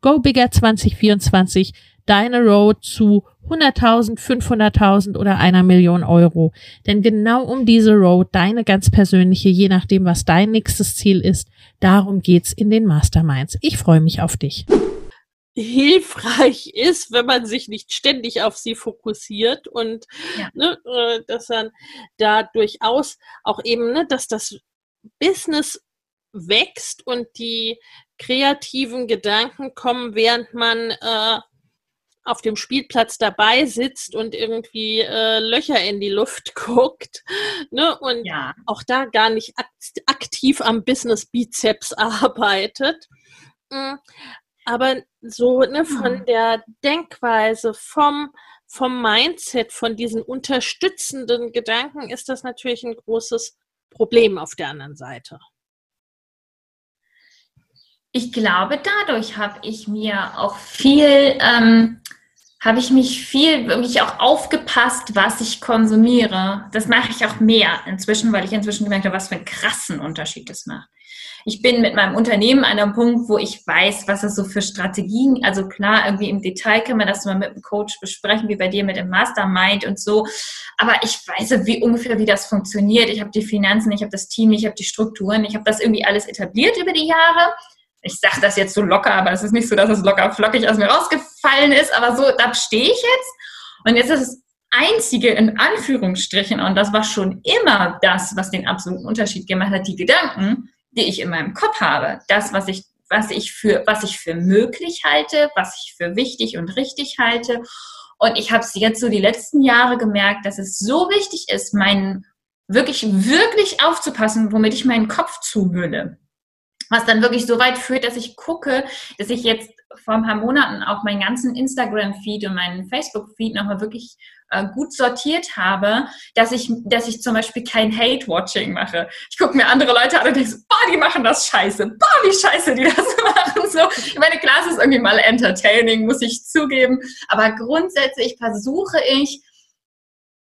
[SPEAKER 1] Go Bigger 2024, deine Road zu 100.000, 500.000 oder einer Million Euro. Denn genau um diese Road, deine ganz persönliche, je nachdem, was dein nächstes Ziel ist, darum geht's in den Masterminds. Ich freue mich auf dich hilfreich ist, wenn man sich nicht ständig auf sie fokussiert und ja. ne, äh, dass dann da durchaus auch eben, ne, dass das Business wächst und die kreativen Gedanken kommen, während man äh, auf dem Spielplatz dabei sitzt und irgendwie äh, Löcher in die Luft guckt ne? und ja. auch da gar nicht aktiv am Business Bizeps arbeitet. Mm, aber so ne, von mhm. der Denkweise, vom, vom Mindset, von diesen unterstützenden Gedanken ist das natürlich ein großes Problem auf der anderen Seite.
[SPEAKER 2] Ich glaube, dadurch habe ich mir auch viel, ähm, habe ich mich viel wirklich auch aufgepasst, was ich konsumiere. Das mache ich auch mehr inzwischen, weil ich inzwischen gemerkt habe, was für einen krassen Unterschied das macht ich bin mit meinem Unternehmen an einem Punkt, wo ich weiß, was es so für Strategien, also klar, irgendwie im Detail kann man das mal mit dem Coach besprechen, wie bei dir mit dem Mastermind und so. Aber ich weiß wie ungefähr, wie das funktioniert. Ich habe die Finanzen, ich habe das Team, ich habe die Strukturen, ich habe das irgendwie alles etabliert über die Jahre. Ich sage das jetzt so locker, aber es ist nicht so, dass es locker flockig aus mir rausgefallen ist, aber so, da stehe ich jetzt. Und jetzt ist es einzige in Anführungsstrichen, und das war schon immer das, was den absoluten Unterschied gemacht hat, die Gedanken, die ich in meinem Kopf habe, das, was ich, was ich für, was ich für möglich halte, was ich für wichtig und richtig halte. Und ich habe es jetzt so die letzten Jahre gemerkt, dass es so wichtig ist, meinen wirklich, wirklich aufzupassen, womit ich meinen Kopf zumülle. Was dann wirklich so weit führt, dass ich gucke, dass ich jetzt vor ein paar Monaten auch meinen ganzen Instagram-Feed und meinen Facebook-Feed nochmal wirklich äh, gut sortiert habe, dass ich, dass ich zum Beispiel kein Hate-Watching mache. Ich gucke mir andere Leute an und denke, so, boah, die machen das scheiße, boah, wie scheiße die das machen. So, ich meine, klar, es ist irgendwie mal entertaining, muss ich zugeben, aber grundsätzlich versuche ich,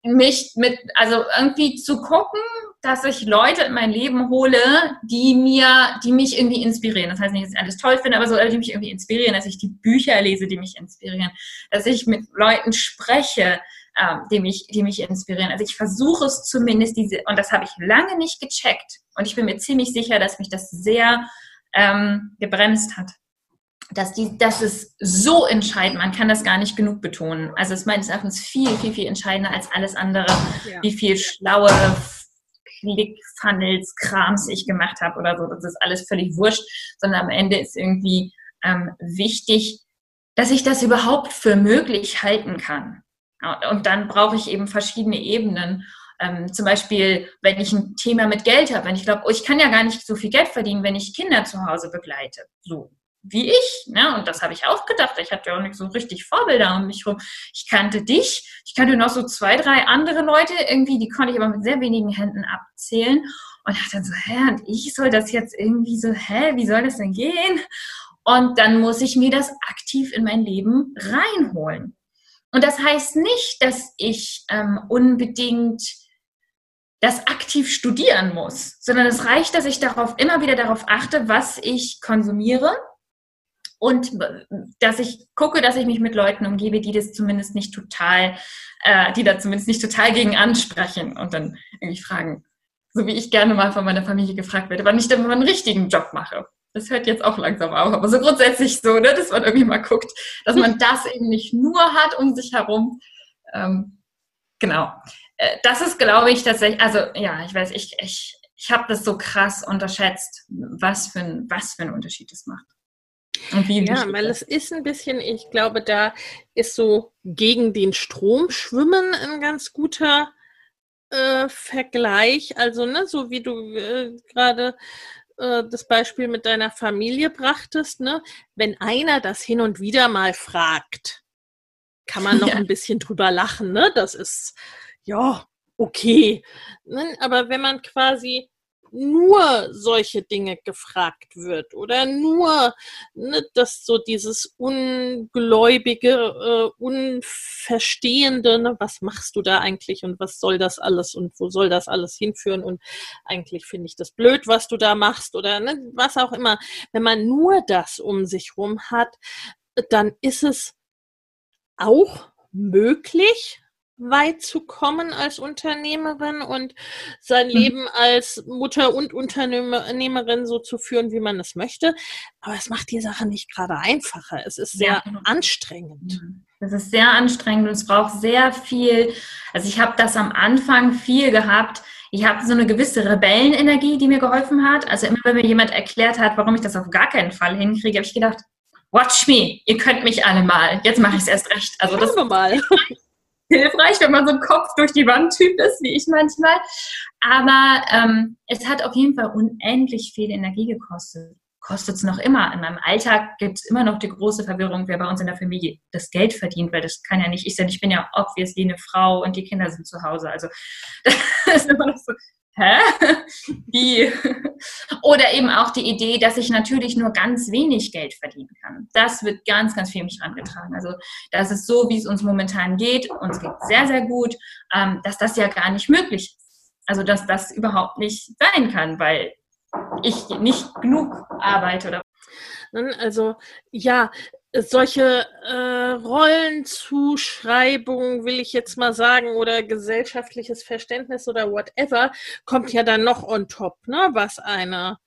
[SPEAKER 2] mich mit, also irgendwie zu gucken, dass ich Leute in mein Leben hole, die mir, die mich irgendwie inspirieren. Das heißt nicht, dass ich alles toll finde, aber so, die mich irgendwie inspirieren, dass ich die Bücher lese, die mich inspirieren, dass ich mit Leuten spreche, ähm, die, mich, die mich inspirieren. Also ich versuche es zumindest diese, und das habe ich lange nicht gecheckt. Und ich bin mir ziemlich sicher, dass mich das sehr ähm, gebremst hat. Dass die, das ist so entscheidend, man kann das gar nicht genug betonen. Also es ist meines Erachtens viel, viel, viel entscheidender als alles andere, ja. wie viel schlaue Click-Funnels, Krams ich gemacht habe oder so. Das ist alles völlig wurscht, sondern am Ende ist irgendwie ähm, wichtig, dass ich das überhaupt für möglich halten kann. Und dann brauche ich eben verschiedene Ebenen. Ähm, zum Beispiel, wenn ich ein Thema mit Geld habe, wenn ich glaube, oh, ich kann ja gar nicht so viel Geld verdienen, wenn ich Kinder zu Hause begleite. So wie ich. Ne? Und das habe ich auch gedacht. Ich hatte ja auch nicht so richtig Vorbilder um mich rum. Ich kannte dich, ich kannte noch so zwei, drei andere Leute irgendwie, die konnte ich aber mit sehr wenigen Händen abzählen. Und dachte dann so, hä, und ich soll das jetzt irgendwie so, hä, wie soll das denn gehen? Und dann muss ich mir das aktiv in mein Leben reinholen. Und das heißt nicht, dass ich ähm, unbedingt das aktiv studieren muss, sondern es reicht, dass ich darauf immer wieder darauf achte, was ich konsumiere und dass ich gucke, dass ich mich mit Leuten umgebe, die das zumindest nicht total, äh, die da zumindest nicht total gegen ansprechen und dann irgendwie fragen, so wie ich gerne mal von meiner Familie gefragt werde, wann ich denn mal einen richtigen Job mache. Das hört jetzt auch langsam auf, aber so grundsätzlich so, ne, dass man irgendwie mal guckt, dass man das eben nicht nur hat um sich herum. Ähm, genau. Äh, das ist, glaube ich, tatsächlich, also ja, ich weiß, ich, ich, ich habe das so krass unterschätzt, was für, ein, was für einen Unterschied das macht.
[SPEAKER 1] Ja, weil es ist ein bisschen, ich glaube, da ist so gegen den Strom schwimmen ein ganz guter äh, Vergleich. Also, ne, so wie du äh, gerade äh, das Beispiel mit deiner Familie brachtest, ne, wenn einer das hin und wieder mal fragt, kann man noch ja. ein bisschen drüber lachen, ne? Das ist ja okay. Ne? Aber wenn man quasi nur solche Dinge gefragt wird oder nur, ne, dass so dieses ungläubige, äh, unverstehende, ne, was machst du da eigentlich und was soll das alles und wo soll das alles hinführen und eigentlich finde ich das blöd, was du da machst oder ne, was auch immer. Wenn man nur das um sich rum hat, dann ist es auch möglich, weit zu kommen als Unternehmerin und sein mhm. Leben als Mutter und Unternehmerin so zu führen, wie man es möchte. Aber es macht die Sache nicht gerade einfacher. Es ist sehr ja. Anstrengend.
[SPEAKER 2] Mhm. Es ist sehr anstrengend und es braucht sehr viel. Also ich habe das am Anfang viel gehabt. Ich habe so eine gewisse Rebellenenergie, die mir geholfen hat. Also immer wenn mir jemand erklärt hat, warum ich das auf gar keinen Fall hinkriege, habe ich gedacht, watch me, ihr könnt mich alle mal. Jetzt mache ich es erst recht. Also das
[SPEAKER 1] mal
[SPEAKER 2] hilfreich, wenn man so ein Kopf durch die Wand Typ ist, wie ich manchmal. Aber ähm, es hat auf jeden Fall unendlich viel Energie gekostet. Kostet es noch immer. In meinem Alltag gibt es immer noch die große Verwirrung, wer bei uns in der Familie das Geld verdient, weil das kann ja nicht ich sein. Ich bin ja obviously eine Frau und die Kinder sind zu Hause. Also das ist immer noch so, hä? Wie? Oder eben auch die Idee, dass ich natürlich nur ganz wenig Geld verdienen kann. Das wird ganz, ganz viel mich angetragen. Also das ist so, wie es uns momentan geht. Uns geht sehr, sehr gut, ähm, dass das ja gar nicht möglich ist. Also dass das überhaupt nicht sein kann, weil ich nicht genug arbeite oder
[SPEAKER 1] also ja, solche äh, Rollenzuschreibungen, will ich jetzt mal sagen, oder gesellschaftliches Verständnis oder whatever, kommt ja dann noch on top, ne? Was eine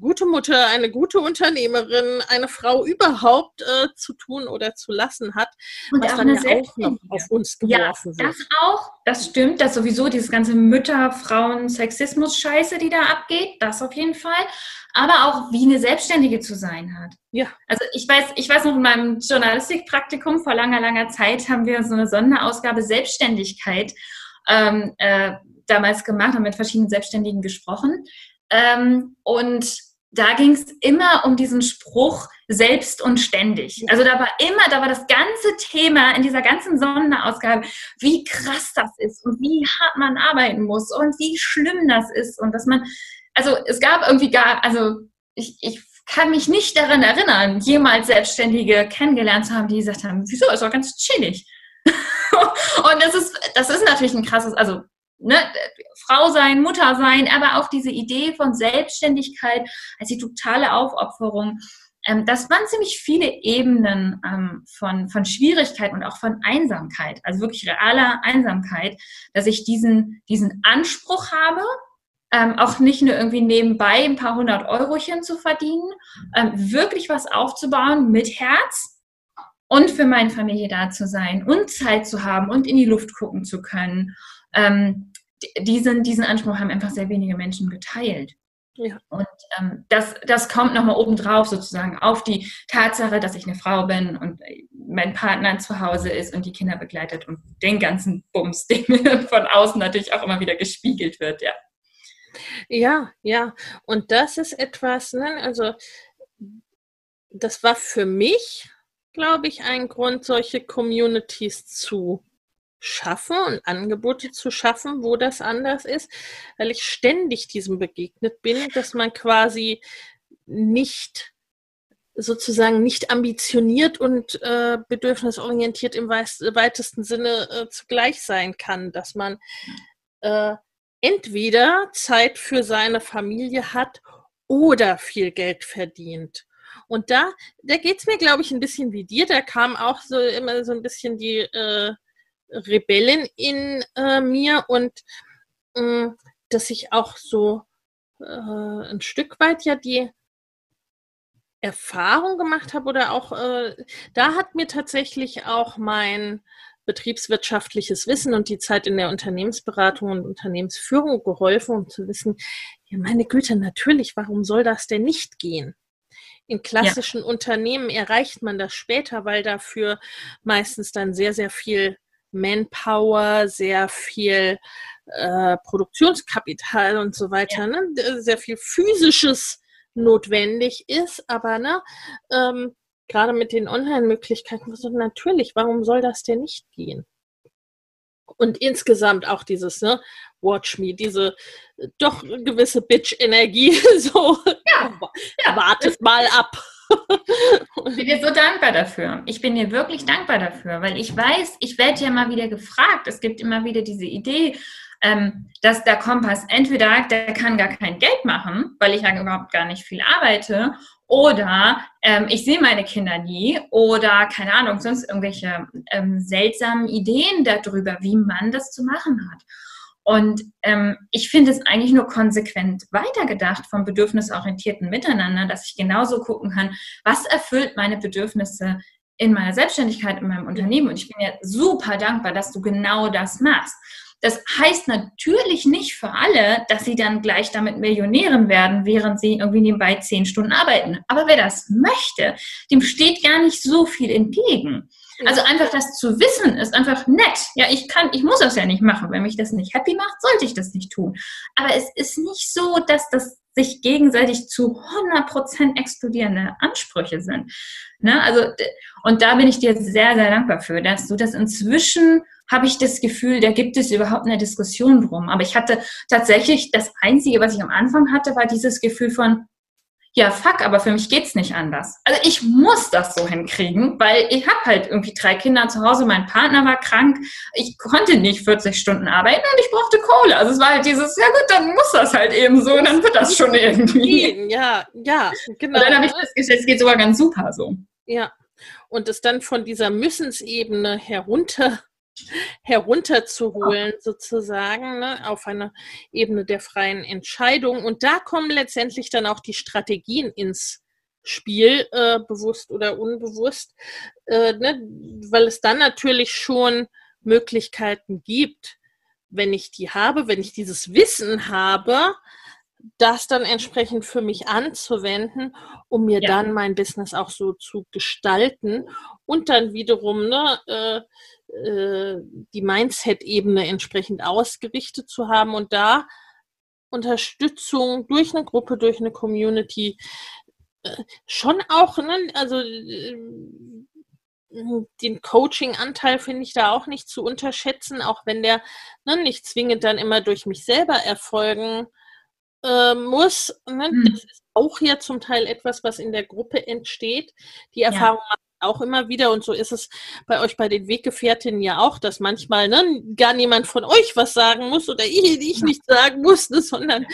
[SPEAKER 1] gute Mutter, eine gute Unternehmerin, eine Frau überhaupt äh, zu tun oder zu lassen hat,
[SPEAKER 2] und was dann ja auch noch auf uns geworfen ja, wird. Das auch, das stimmt, dass sowieso dieses ganze Mütter, Frauen, Sexismus-Scheiße, die da abgeht, das auf jeden Fall aber auch wie eine Selbstständige zu sein hat. Ja. Also ich weiß, ich weiß noch in meinem Journalistikpraktikum vor langer, langer Zeit haben wir so eine Sonderausgabe Selbstständigkeit ähm, äh, damals gemacht, haben mit verschiedenen Selbstständigen gesprochen. Ähm, und da ging es immer um diesen Spruch selbst und ständig. Also da war immer, da war das ganze Thema in dieser ganzen Sonderausgabe, wie krass das ist und wie hart man arbeiten muss und wie schlimm das ist und dass man also es gab irgendwie gar, also ich, ich kann mich nicht daran erinnern, jemals Selbstständige kennengelernt zu haben, die gesagt haben, wieso, ist doch ganz chillig. und das ist, das ist natürlich ein krasses, also ne, Frau sein, Mutter sein, aber auch diese Idee von Selbstständigkeit als die totale Aufopferung. Ähm, das waren ziemlich viele Ebenen ähm, von, von Schwierigkeit und auch von Einsamkeit, also wirklich realer Einsamkeit, dass ich diesen, diesen Anspruch habe, ähm, auch nicht nur irgendwie nebenbei ein paar hundert Eurochen zu verdienen, ähm, wirklich was aufzubauen mit Herz und für meine Familie da zu sein und Zeit zu haben und in die Luft gucken zu können. Ähm, diesen, diesen Anspruch haben einfach sehr wenige Menschen geteilt. Ja. Und ähm, das, das kommt nochmal obendrauf sozusagen auf die Tatsache, dass ich eine Frau bin und mein Partner zu Hause ist und die Kinder begleitet und den ganzen Bums, den mir von außen natürlich auch immer wieder gespiegelt wird, ja.
[SPEAKER 1] Ja, ja. Und das ist etwas, ne, also das war für mich, glaube ich, ein Grund, solche Communities zu schaffen und Angebote zu schaffen, wo das anders ist, weil ich ständig diesem begegnet bin, dass man quasi nicht sozusagen nicht ambitioniert und äh, bedürfnisorientiert im weitesten Sinne äh, zugleich sein kann, dass man äh, entweder Zeit für seine Familie hat oder viel Geld verdient. Und da, da geht es mir, glaube ich, ein bisschen wie dir. Da kam auch so immer so ein bisschen die äh, Rebellen in äh, mir und äh, dass ich auch so äh, ein Stück weit ja die Erfahrung gemacht habe oder auch, äh, da hat mir tatsächlich auch mein betriebswirtschaftliches Wissen und die Zeit in der Unternehmensberatung und Unternehmensführung geholfen, um zu wissen, ja meine Güte, natürlich, warum soll das denn nicht gehen? In klassischen ja. Unternehmen erreicht man das später, weil dafür meistens dann sehr, sehr viel Manpower, sehr viel äh, Produktionskapital und so weiter, ja. ne? sehr viel physisches notwendig ist, aber ne, ähm, gerade mit den Online-Möglichkeiten, natürlich, warum soll das denn nicht gehen? Und insgesamt auch dieses, ne, Watch Me, diese äh, doch gewisse Bitch-Energie, so, ja, ja. wartet mal ab.
[SPEAKER 2] Ich bin dir so dankbar dafür. Ich bin dir wirklich dankbar dafür, weil ich weiß, ich werde ja mal wieder gefragt. Es gibt immer wieder diese Idee, ähm, dass der Kompass entweder, der kann gar kein Geld machen, weil ich ja überhaupt gar nicht viel arbeite, oder ähm, ich sehe meine Kinder nie, oder keine Ahnung, sonst irgendwelche ähm, seltsamen Ideen darüber, wie man das zu machen hat. Und ähm, ich finde es eigentlich nur konsequent weitergedacht vom bedürfnisorientierten Miteinander, dass ich genauso gucken kann, was erfüllt meine Bedürfnisse in meiner Selbstständigkeit, in meinem Unternehmen. Und ich bin ja super dankbar, dass du genau das machst. Das heißt natürlich nicht für alle, dass sie dann gleich damit Millionären werden, während sie irgendwie nebenbei zehn Stunden arbeiten. Aber wer das möchte, dem steht gar nicht so viel entgegen. Also einfach das zu wissen ist einfach nett. Ja, ich kann, ich muss das ja nicht machen. Wenn mich das nicht happy macht, sollte ich das nicht tun. Aber es ist nicht so, dass das sich gegenseitig zu 100% explodierende Ansprüche sind. Ne? Also, und da bin ich dir sehr, sehr dankbar für, dass du das inzwischen habe ich das Gefühl, da gibt es überhaupt eine Diskussion drum. Aber ich hatte tatsächlich, das Einzige, was ich am Anfang hatte, war dieses Gefühl von, ja, fuck, aber für mich geht's nicht anders. Also ich muss das so hinkriegen, weil ich habe halt irgendwie drei Kinder zu Hause, mein Partner war krank, ich konnte nicht 40 Stunden arbeiten und ich brauchte Kohle. Also es war halt dieses, ja gut, dann muss das halt eben so, dann wird das schon irgendwie.
[SPEAKER 1] Ja, ja,
[SPEAKER 2] genau. Und dann habe ich festgestellt, es geht sogar ganz super so.
[SPEAKER 1] Ja. Und es dann von dieser Müssensebene herunter herunterzuholen, sozusagen, ne, auf eine Ebene der freien Entscheidung. Und da kommen letztendlich dann auch die Strategien ins Spiel, äh, bewusst oder unbewusst, äh, ne, weil es dann natürlich schon Möglichkeiten gibt, wenn ich die habe, wenn ich dieses Wissen habe, das dann entsprechend für mich anzuwenden, um mir ja. dann mein Business auch so zu gestalten und dann wiederum ne, äh, äh, die Mindset-Ebene entsprechend ausgerichtet zu haben und da Unterstützung durch eine Gruppe, durch eine Community äh, schon auch, ne, also äh, den Coaching-Anteil finde ich da auch nicht zu unterschätzen, auch wenn der ne, nicht zwingend dann immer durch mich selber erfolgen äh, muss. Ne? Hm. Das ist auch ja zum Teil etwas, was in der Gruppe entsteht. Die Erfahrung ja auch immer wieder und so ist es bei euch bei den Weggefährtinnen ja auch, dass manchmal ne, gar niemand von euch was sagen muss oder ich, ich nicht sagen muss, ne, sondern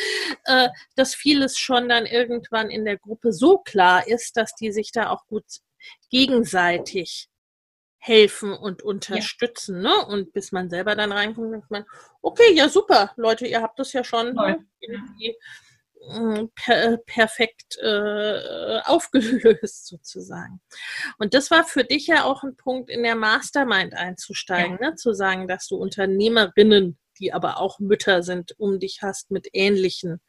[SPEAKER 1] äh, dass vieles schon dann irgendwann in der Gruppe so klar ist, dass die sich da auch gut gegenseitig helfen und unterstützen, ja. ne? Und bis man selber dann reinkommt, denkt man, okay, ja super, Leute, ihr habt das ja schon ne, irgendwie äh, per, perfekt äh, aufgelöst sozusagen. Und das war für dich ja auch ein Punkt, in der Mastermind einzusteigen, ja. ne? zu sagen, dass du Unternehmerinnen, die aber auch Mütter sind, um dich hast mit ähnlichen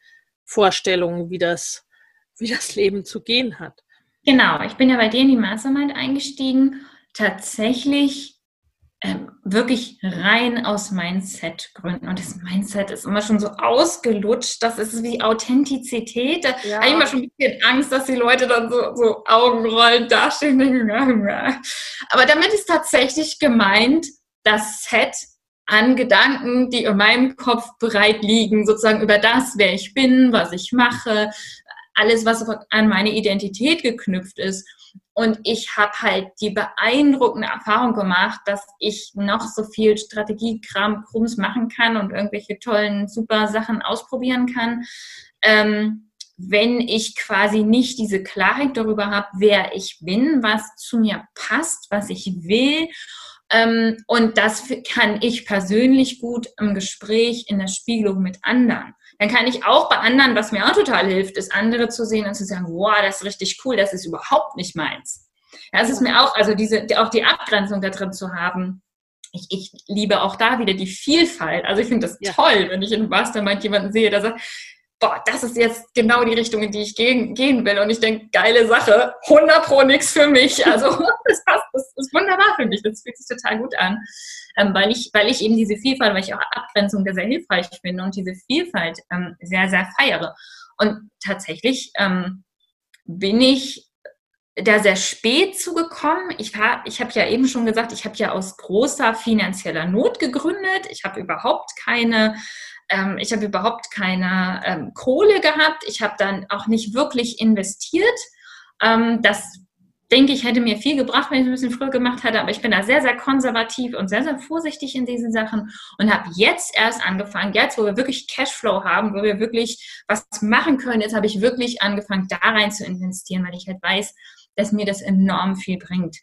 [SPEAKER 1] Vorstellungen, wie das, wie das Leben zu gehen hat.
[SPEAKER 2] Genau, ich bin ja bei dir in die Mastermind eingestiegen tatsächlich ähm, wirklich rein aus Mindset-Gründen. Und das Mindset ist immer schon so ausgelutscht, das ist wie Authentizität. Da ja. habe ich immer schon ein bisschen Angst, dass die Leute dann so, so Augenrollen dastehen. Aber damit ist tatsächlich gemeint, das Set an Gedanken, die in meinem Kopf bereit liegen, sozusagen über das, wer ich bin, was ich mache, alles, was an meine Identität geknüpft ist. Und ich habe halt die beeindruckende Erfahrung gemacht, dass ich noch so viel Strategiekram, Krums machen kann und irgendwelche tollen, super Sachen ausprobieren kann. Ähm, wenn ich quasi nicht diese Klarheit darüber habe, wer ich bin, was zu mir passt, was ich will ähm, und das kann ich persönlich gut im Gespräch, in der Spiegelung mit anderen. Dann kann ich auch bei anderen, was mir auch total hilft, ist andere zu sehen und zu sagen, wow, das ist richtig cool, das ist überhaupt nicht meins. Ja, es ist mir auch, also diese, auch die Abgrenzung da drin zu haben. Ich, ich liebe auch da wieder die Vielfalt. Also ich finde das ja. toll, wenn ich in Mastermind jemanden sehe, der sagt, boah, das ist jetzt genau die Richtung, in die ich gehen, gehen will. Und ich denke, geile Sache, 100 pro nix für mich. Also das passt, das ist wunderbar für mich. Das fühlt sich total gut an, ähm, weil, ich, weil ich eben diese Vielfalt, weil ich auch Abgrenzung sehr hilfreich finde und diese Vielfalt ähm, sehr, sehr feiere. Und tatsächlich ähm, bin ich da sehr spät zugekommen. Ich, ich habe ja eben schon gesagt, ich habe ja aus großer finanzieller Not gegründet. Ich habe überhaupt keine ähm, ich habe überhaupt keine ähm, Kohle gehabt. Ich habe dann auch nicht wirklich investiert. Ähm, das denke ich, hätte mir viel gebracht, wenn ich es ein bisschen früher gemacht hätte. Aber ich bin da sehr, sehr konservativ und sehr, sehr vorsichtig in diesen Sachen und habe jetzt erst angefangen, jetzt, wo wir wirklich Cashflow haben, wo wir wirklich was machen können, jetzt habe ich wirklich angefangen, da rein zu investieren, weil ich halt weiß, dass mir das enorm viel bringt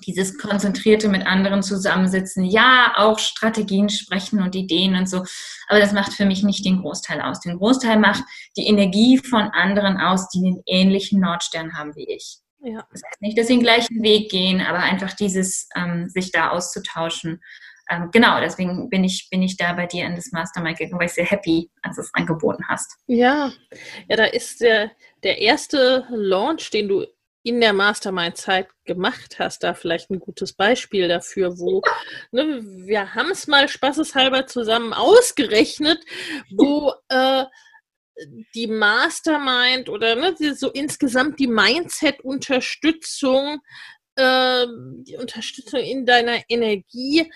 [SPEAKER 2] dieses konzentrierte mit anderen zusammensitzen, ja, auch Strategien sprechen und Ideen und so, aber das macht für mich nicht den Großteil aus. Den Großteil macht die Energie von anderen aus, die den ähnlichen Nordstern haben wie ich. Ja. Das heißt nicht, dass sie den gleichen Weg gehen, aber einfach dieses, ähm, sich da auszutauschen. Ähm, genau, deswegen bin ich, bin ich da bei dir in das Mastermind gegangen, weil ich sehr happy, als du es angeboten hast.
[SPEAKER 1] Ja, ja, da ist der, der erste Launch, den du in der Mastermind-Zeit gemacht hast, da vielleicht ein gutes Beispiel dafür, wo ne, wir haben es mal spaßeshalber zusammen ausgerechnet, wo äh, die Mastermind oder ne, so insgesamt die Mindset-Unterstützung, äh, die Unterstützung in deiner Energie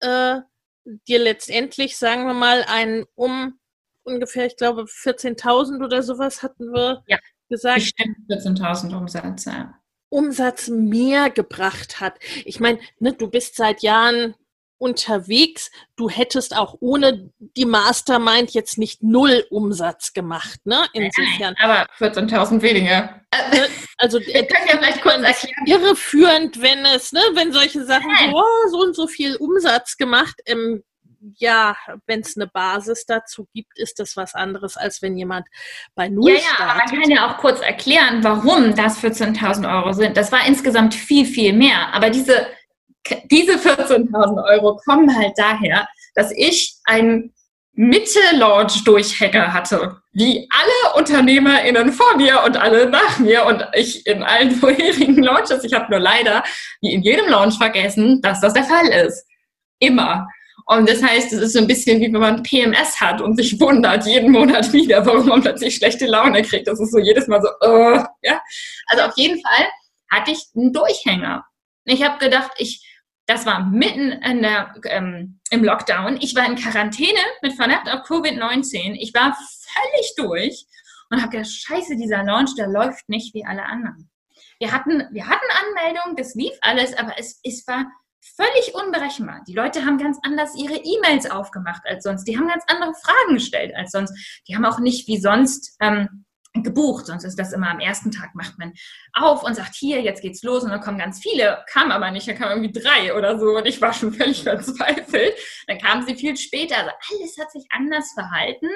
[SPEAKER 1] äh, dir letztendlich, sagen wir mal, ein um ungefähr, ich glaube, 14.000 oder sowas hatten wir ja gesagt.
[SPEAKER 2] Bestimmt 14.000 Umsätze.
[SPEAKER 1] Umsatz mehr gebracht hat. Ich meine, ne, du bist seit Jahren unterwegs. Du hättest auch ohne die Mastermind jetzt nicht null Umsatz gemacht, ne?
[SPEAKER 2] Insofern. aber 14.000 weniger.
[SPEAKER 1] Ne, also wir können ja vielleicht kurz erklären. Irreführend, wenn es, ne, wenn solche Sachen so, oh, so und so viel Umsatz gemacht. Ähm, ja, wenn es eine Basis dazu gibt, ist das was anderes, als wenn jemand bei Null ja, startet. Ja, aber
[SPEAKER 2] man kann ja auch kurz erklären, warum das 14.000 Euro sind. Das war insgesamt viel, viel mehr. Aber diese, diese 14.000 Euro kommen halt daher, dass ich einen Mitte-Launch-Durchhacker hatte, wie alle UnternehmerInnen vor mir und alle nach mir und ich in allen vorherigen Launches. Ich habe nur leider, wie in jedem Launch, vergessen, dass das der Fall ist. Immer. Und das heißt, es ist so ein bisschen wie wenn man PMS hat und sich wundert jeden Monat wieder, warum man plötzlich schlechte Laune kriegt. Das ist so jedes Mal so, uh, ja. Also auf jeden Fall hatte ich einen Durchhänger. Ich habe gedacht, ich, das war mitten in der, ähm, im Lockdown. Ich war in Quarantäne mit Verdacht auf Covid-19. Ich war völlig durch und habe gedacht, scheiße, dieser Launch, der läuft nicht wie alle anderen. Wir hatten, wir hatten Anmeldungen, das lief alles, aber es, es war völlig unberechenbar. Die Leute haben ganz anders ihre E-Mails aufgemacht als sonst. Die haben ganz andere Fragen gestellt als sonst. Die haben auch nicht wie sonst ähm, gebucht. Sonst ist das immer am ersten Tag, macht man auf und sagt, hier, jetzt geht's los. Und dann kommen ganz viele, kam aber nicht, da kamen irgendwie drei oder so. Und ich war schon völlig verzweifelt. Dann kamen sie viel später. Also alles hat sich anders verhalten.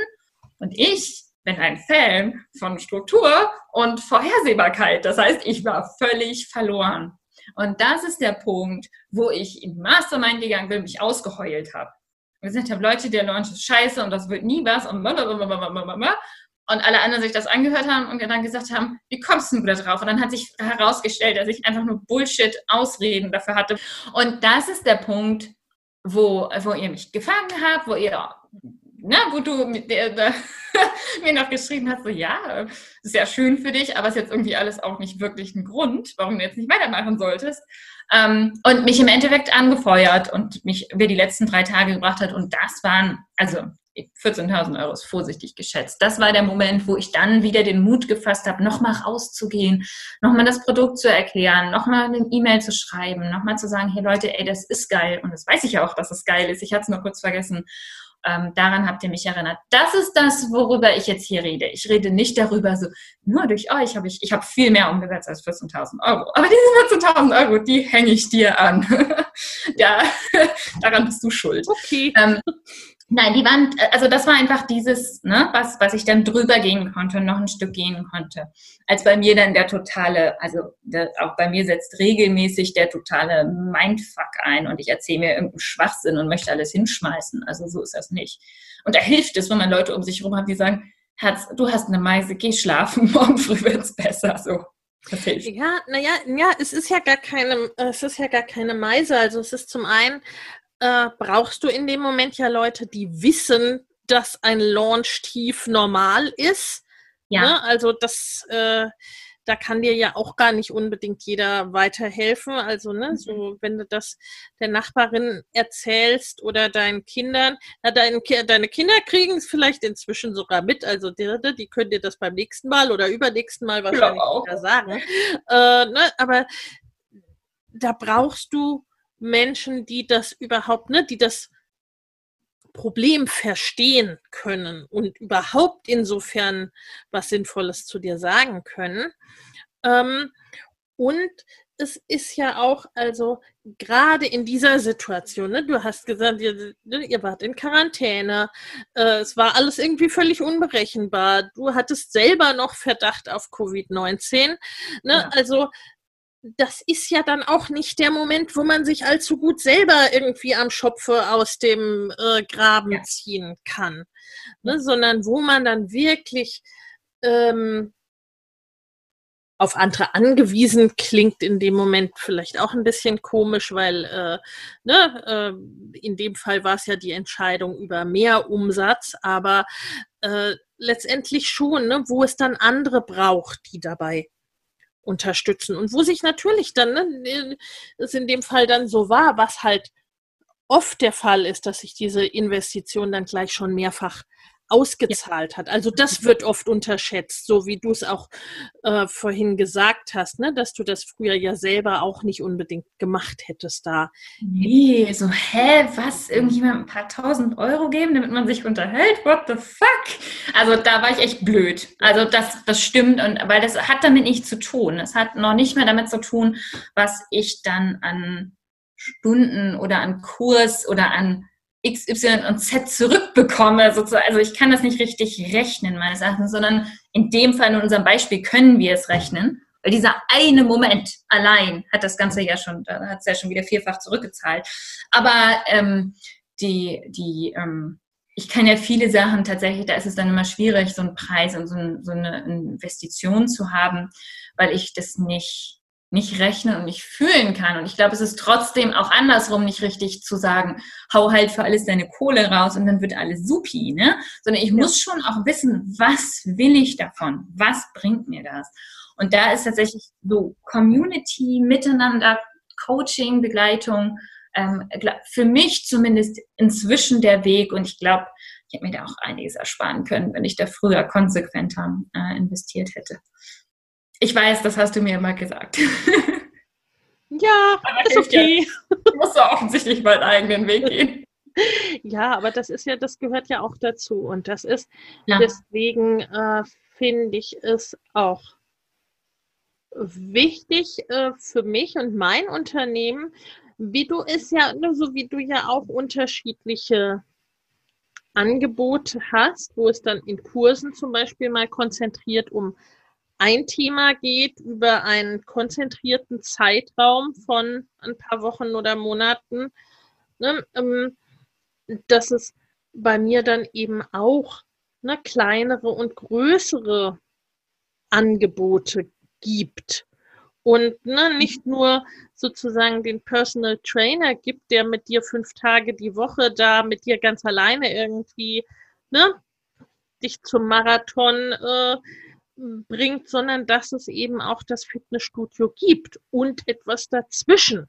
[SPEAKER 2] Und ich bin ein Fan von Struktur und Vorhersehbarkeit. Das heißt, ich war völlig verloren. Und das ist der Punkt, wo ich in Mastermind gegangen bin, mich ausgeheult habe. Und gesagt habe, Leute, der Launch ist scheiße und das wird nie was und blablabla. und alle anderen sich das angehört haben und dann gesagt haben, wie kommst du da drauf? Und dann hat sich herausgestellt, dass ich einfach nur Bullshit-Ausreden dafür hatte. Und das ist der Punkt, wo, wo ihr mich gefangen habt, wo ihr, ne, wo du mir noch geschrieben hast, so ja, ist ja schön für dich, aber ist jetzt irgendwie alles auch nicht wirklich ein Grund, warum du jetzt nicht weitermachen solltest. Ähm, und mich im Endeffekt angefeuert und mich über die letzten drei Tage gebracht hat. Und das waren, also 14.000 Euro ist vorsichtig geschätzt. Das war der Moment, wo ich dann wieder den Mut gefasst habe, nochmal rauszugehen, nochmal das Produkt zu erklären, nochmal eine E-Mail zu schreiben, nochmal zu sagen, hey Leute, ey, das ist geil. Und das weiß ich ja auch, dass es geil ist. Ich hatte es nur kurz vergessen. Ähm, daran habt ihr mich erinnert. Das ist das, worüber ich jetzt hier rede. Ich rede nicht darüber, so, nur durch euch habe ich, ich habe viel mehr umgesetzt als 14.000 Euro. Aber diese 14.000 Euro, die hänge ich dir an. ja, daran bist du schuld.
[SPEAKER 1] Okay.
[SPEAKER 2] Ähm, Nein, die waren, also das war einfach dieses, ne, was, was ich dann drüber gehen konnte und noch ein Stück gehen konnte. Als bei mir dann der totale, also der, auch bei mir setzt regelmäßig der totale Mindfuck ein und ich erzähle mir irgendeinen Schwachsinn und möchte alles hinschmeißen. Also so ist das nicht. Und da hilft es, wenn man Leute um sich herum hat, die sagen, Herz, du hast eine Meise, geh schlafen, morgen früh wird's besser. So.
[SPEAKER 1] Hilft. Ja, naja, ja, es ist ja gar keine, es ist ja gar keine Meise. Also es ist zum einen, äh, brauchst du in dem Moment ja Leute, die wissen, dass ein Launch tief normal ist. Ja. Ne? Also das, äh, da kann dir ja auch gar nicht unbedingt jeder weiterhelfen. Also, ne, mhm. so wenn du das der Nachbarin erzählst oder deinen Kindern, na, dein, deine Kinder kriegen es vielleicht inzwischen sogar mit, also die, die können dir das beim nächsten Mal oder übernächsten Mal wahrscheinlich ja, wieder sagen. Äh, ne, aber da brauchst du Menschen, die das überhaupt, ne, die das Problem verstehen können und überhaupt insofern was Sinnvolles zu dir sagen können. Ähm, und es ist ja auch, also gerade in dieser Situation, ne, du hast gesagt, ihr, ne, ihr wart in Quarantäne, äh, es war alles irgendwie völlig unberechenbar, du hattest selber noch Verdacht auf Covid-19. Ne? Ja. Also das ist ja dann auch nicht der Moment, wo man sich allzu gut selber irgendwie am Schopfe aus dem äh, Graben ja. ziehen kann, ne? sondern wo man dann wirklich ähm, auf andere angewiesen klingt in dem Moment vielleicht auch ein bisschen komisch, weil äh, ne, äh, in dem Fall war es ja die Entscheidung über mehr Umsatz, aber äh, letztendlich schon, ne, wo es dann andere braucht, die dabei unterstützen. Und wo sich natürlich dann, ne, es in dem Fall dann so war, was halt oft der Fall ist, dass sich diese Investition dann gleich schon mehrfach ausgezahlt hat. Also das wird oft unterschätzt, so wie du es auch äh, vorhin gesagt hast, ne, dass du das früher ja selber auch nicht unbedingt gemacht hättest da.
[SPEAKER 2] Nee, so, hä, was? Irgendjemand ein paar tausend Euro geben, damit man sich unterhält? What the fuck? Also da war ich echt blöd. Also das, das stimmt, und weil das hat damit nichts zu tun. Es hat noch nicht mehr damit zu tun, was ich dann an Stunden oder an Kurs oder an X, Y und Z zurückbekomme. Sozusagen. Also ich kann das nicht richtig rechnen, meines Erachtens, sondern in dem Fall, in unserem Beispiel, können wir es rechnen. Weil dieser eine Moment allein hat das Ganze ja schon, da hat es ja schon wieder vierfach zurückgezahlt. Aber ähm, die, die, ähm, ich kann ja viele Sachen tatsächlich, da ist es dann immer schwierig, so einen Preis und so, ein, so eine Investition zu haben, weil ich das nicht nicht rechnen und nicht fühlen kann. Und ich glaube, es ist trotzdem auch andersrum nicht richtig zu sagen, hau halt für alles deine Kohle raus und dann wird alles supi, ne? Sondern ich ja. muss schon auch wissen, was will ich davon? Was bringt mir das? Und da ist tatsächlich so Community, Miteinander, Coaching, Begleitung, ähm, für mich zumindest inzwischen der Weg. Und ich glaube, ich hätte mir da auch einiges ersparen können, wenn ich da früher konsequenter äh, investiert hätte. Ich weiß, das hast du mir immer gesagt.
[SPEAKER 1] Ja, aber ist okay.
[SPEAKER 2] Du musst ja offensichtlich meinen eigenen Weg gehen.
[SPEAKER 1] Ja, aber das ist ja, das gehört ja auch dazu. Und das ist, ja. deswegen äh, finde ich es auch wichtig äh, für mich und mein Unternehmen, wie du es ja, ne, so wie du ja auch unterschiedliche Angebote hast, wo es dann in Kursen zum Beispiel mal konzentriert um ein Thema geht über einen konzentrierten Zeitraum von ein paar Wochen oder Monaten, ne, ähm, dass es bei mir dann eben auch ne, kleinere und größere Angebote gibt. Und ne, nicht nur sozusagen den Personal Trainer gibt, der mit dir fünf Tage die Woche da mit dir ganz alleine irgendwie ne, dich zum Marathon äh, bringt, sondern dass es eben auch das Fitnessstudio gibt und etwas dazwischen.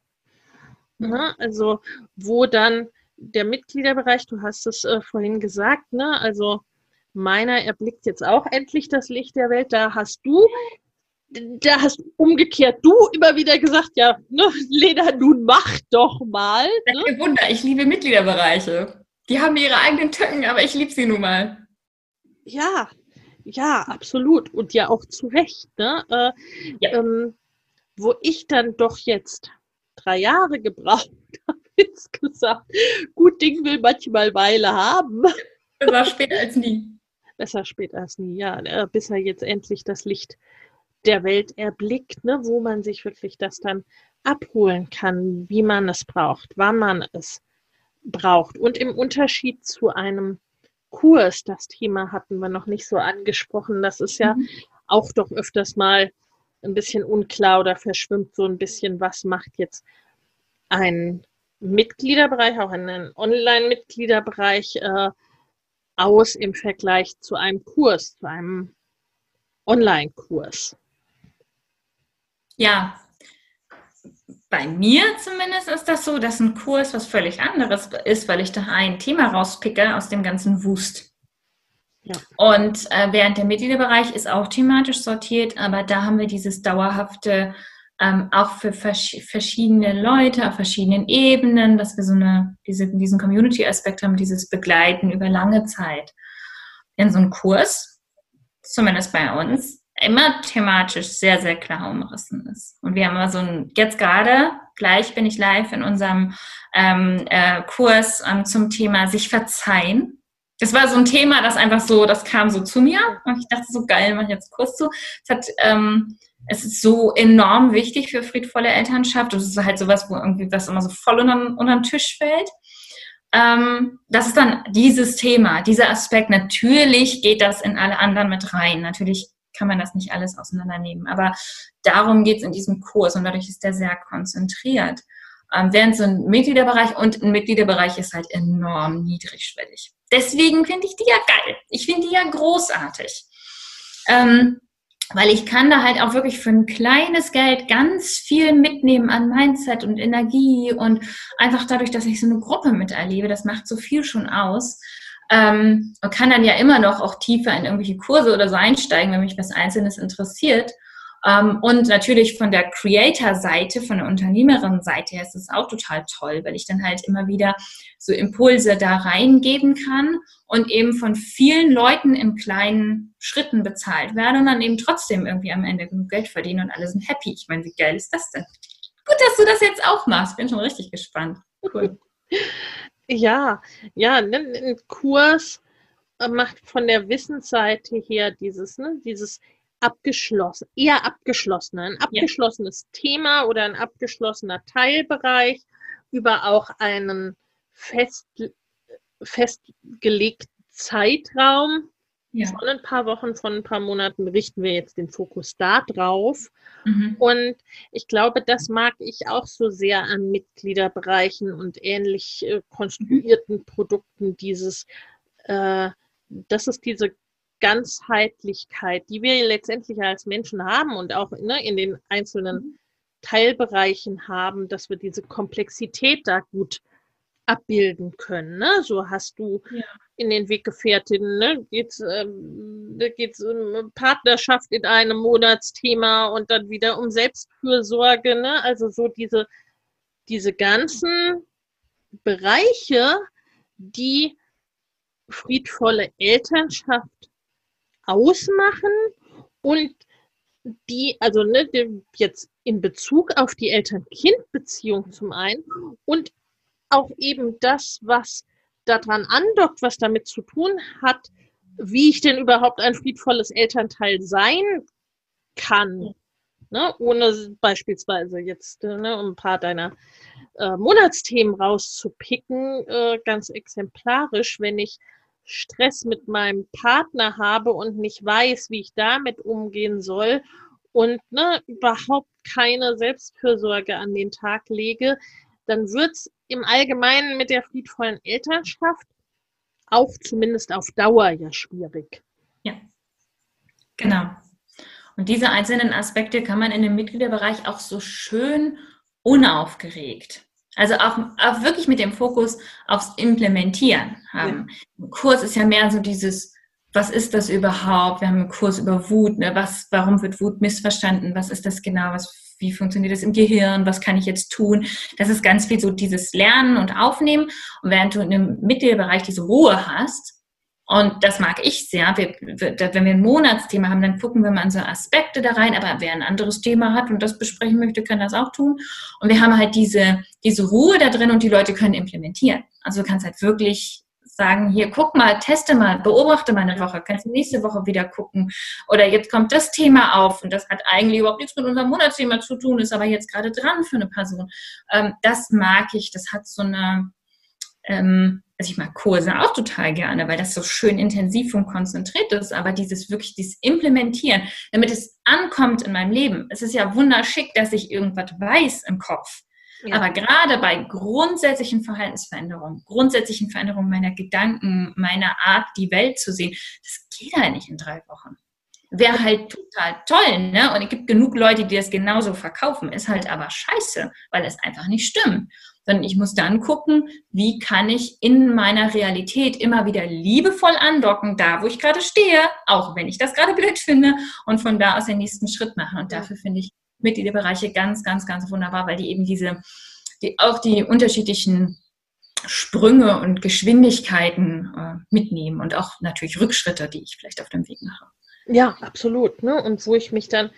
[SPEAKER 1] Ne? Also wo dann der Mitgliederbereich, du hast es äh, vorhin gesagt, ne? also meiner erblickt jetzt auch endlich das Licht der Welt. Da hast du, da hast umgekehrt du immer wieder gesagt, ja, ne, Lena, nun mach doch mal.
[SPEAKER 2] Ne? Kein Wunder, ich liebe Mitgliederbereiche. Die haben ihre eigenen Tücken, aber ich liebe sie nun mal.
[SPEAKER 1] Ja, ja, absolut. Und ja auch zu Recht. Ne? Äh, ja. ähm, wo ich dann doch jetzt drei Jahre gebraucht habe, insgesamt. Gut Ding will manchmal Weile haben.
[SPEAKER 2] Besser spät als nie.
[SPEAKER 1] Besser spät als nie, ja. Äh, bis er jetzt endlich das Licht der Welt erblickt, ne, wo man sich wirklich das dann abholen kann, wie man es braucht, wann man es braucht. Und im Unterschied zu einem Kurs, das Thema hatten wir noch nicht so angesprochen, das ist ja mhm. auch doch öfters mal ein bisschen unklar oder verschwimmt so ein bisschen, was macht jetzt ein Mitgliederbereich, auch einen Online-Mitgliederbereich äh, aus im Vergleich zu einem Kurs, zu einem Online-Kurs.
[SPEAKER 2] Ja, bei mir zumindest ist das so, dass ein Kurs was völlig anderes ist, weil ich da ein Thema rauspicke aus dem ganzen Wust. Ja. Und äh, während der Mitgliederbereich ist auch thematisch sortiert, aber da haben wir dieses dauerhafte, ähm, auch für vers verschiedene Leute auf verschiedenen Ebenen, dass wir so eine, diese, diesen Community-Aspekt haben, dieses Begleiten über lange Zeit. Denn so ein Kurs, zumindest bei uns, immer thematisch sehr, sehr klar umrissen ist. Und wir haben immer so ein, jetzt gerade, gleich bin ich live in unserem ähm, äh, Kurs ähm, zum Thema sich verzeihen. Das war so ein Thema, das einfach so, das kam so zu mir und ich dachte so geil, mache ich jetzt Kurs zu. Es hat, ähm, es ist so enorm wichtig für friedvolle Elternschaft. Das ist halt sowas, wo irgendwie was immer so voll unter, unter den Tisch fällt. Ähm, das ist dann dieses Thema, dieser Aspekt. Natürlich geht das in alle anderen mit rein. Natürlich kann man das nicht alles auseinandernehmen. Aber darum geht es in diesem Kurs und dadurch ist der sehr konzentriert. Ähm, während so ein Mitgliederbereich und ein Mitgliederbereich ist halt enorm niedrigschwellig. Deswegen finde ich die ja geil. Ich finde die ja großartig. Ähm, weil ich kann da halt auch wirklich für ein kleines Geld ganz viel mitnehmen an Mindset und Energie und einfach dadurch, dass ich so eine Gruppe miterlebe, das macht so viel schon aus. Ähm, und kann dann ja immer noch auch tiefer in irgendwelche Kurse oder so einsteigen, wenn mich was Einzelnes interessiert. Ähm, und natürlich von der Creator-Seite, von der Unternehmerin-Seite her ist es auch total toll, weil ich dann halt immer wieder so Impulse da reingeben kann und eben von vielen Leuten in kleinen Schritten bezahlt werde und dann eben trotzdem irgendwie am Ende genug Geld verdienen und alle sind happy. Ich meine, wie geil ist das denn? Gut, dass du das jetzt auch machst. Bin schon richtig gespannt. Cool.
[SPEAKER 1] Ja, ja, ein Kurs äh, macht von der Wissensseite her dieses, ne, dieses abgeschlossen, eher abgeschlossene, ein abgeschlossenes ja. Thema oder ein abgeschlossener Teilbereich über auch einen fest, festgelegten Zeitraum ja. Von ein paar Wochen, von ein paar Monaten richten wir jetzt den Fokus da drauf. Mhm. Und ich glaube, das mag ich auch so sehr an Mitgliederbereichen und ähnlich äh, konstruierten mhm. Produkten, dieses, äh, das ist diese Ganzheitlichkeit, die wir letztendlich als Menschen haben und auch ne, in den einzelnen mhm. Teilbereichen haben, dass wir diese Komplexität da gut abbilden können. Ne? So hast du ja. in den Weggefährtinnen, ne? geht es ähm, geht's um Partnerschaft in einem Monatsthema und dann wieder um Selbstfürsorge. Ne? Also so diese, diese ganzen Bereiche, die friedvolle Elternschaft ausmachen und die, also ne, jetzt in Bezug auf die Eltern-Kind-Beziehung zum einen und auch eben das, was daran andockt, was damit zu tun hat, wie ich denn überhaupt ein friedvolles Elternteil sein kann. Ne? Ohne beispielsweise jetzt, ne, um ein paar deiner äh, Monatsthemen rauszupicken, äh, ganz exemplarisch, wenn ich Stress mit meinem Partner habe und nicht weiß, wie ich damit umgehen soll und ne, überhaupt keine Selbstfürsorge an den Tag lege, dann wird es im Allgemeinen mit der friedvollen Elternschaft auch zumindest auf Dauer ja schwierig.
[SPEAKER 2] Ja, genau. Und diese einzelnen Aspekte kann man in dem Mitgliederbereich auch so schön unaufgeregt also auch, auch wirklich mit dem Fokus aufs Implementieren haben. Ja. Kurs ist ja mehr so dieses, was ist das überhaupt? Wir haben einen Kurs über Wut. Ne? Was, warum wird Wut missverstanden? Was ist das genau? Was, wie funktioniert das im Gehirn? Was kann ich jetzt tun? Das ist ganz viel so dieses Lernen und Aufnehmen. Und während du in einem Mittelbereich diese Ruhe hast, und das mag ich sehr. Wir, wenn wir ein Monatsthema haben, dann gucken wir mal an so Aspekte da rein. Aber wer ein anderes Thema hat und das besprechen möchte, kann das auch tun. Und wir haben halt diese, diese Ruhe da drin und die Leute können implementieren. Also du kannst halt wirklich sagen, hier, guck mal, teste mal, beobachte mal eine Woche, kannst du nächste Woche wieder gucken. Oder jetzt kommt das Thema auf und das hat eigentlich überhaupt nichts mit unserem Monatsthema zu tun, ist aber jetzt gerade dran für eine Person. Ähm, das mag ich, das hat so eine, ähm, also ich mag Kurse auch total gerne, weil das so schön intensiv und konzentriert ist, aber dieses wirklich, dieses Implementieren, damit es ankommt in meinem Leben. Es ist ja wunderschick, dass ich irgendwas weiß im Kopf. Ja. Aber gerade bei grundsätzlichen Verhaltensveränderungen, grundsätzlichen Veränderungen meiner Gedanken, meiner Art, die Welt zu sehen, das geht halt nicht in drei Wochen. Wäre halt total toll, ne? Und es gibt genug Leute, die das genauso verkaufen. Ist halt aber scheiße, weil es einfach nicht stimmt sondern ich muss dann gucken, wie kann ich in meiner Realität immer wieder liebevoll andocken, da wo ich gerade stehe, auch wenn ich das gerade blöd finde und von da aus den nächsten Schritt machen. Und dafür finde ich Mitgliederbereiche ganz, ganz, ganz wunderbar, weil die eben diese, die, auch die unterschiedlichen Sprünge und Geschwindigkeiten äh, mitnehmen und auch natürlich Rückschritte, die ich vielleicht auf dem Weg mache.
[SPEAKER 1] Ja, absolut. Ne? Und wo ich mich dann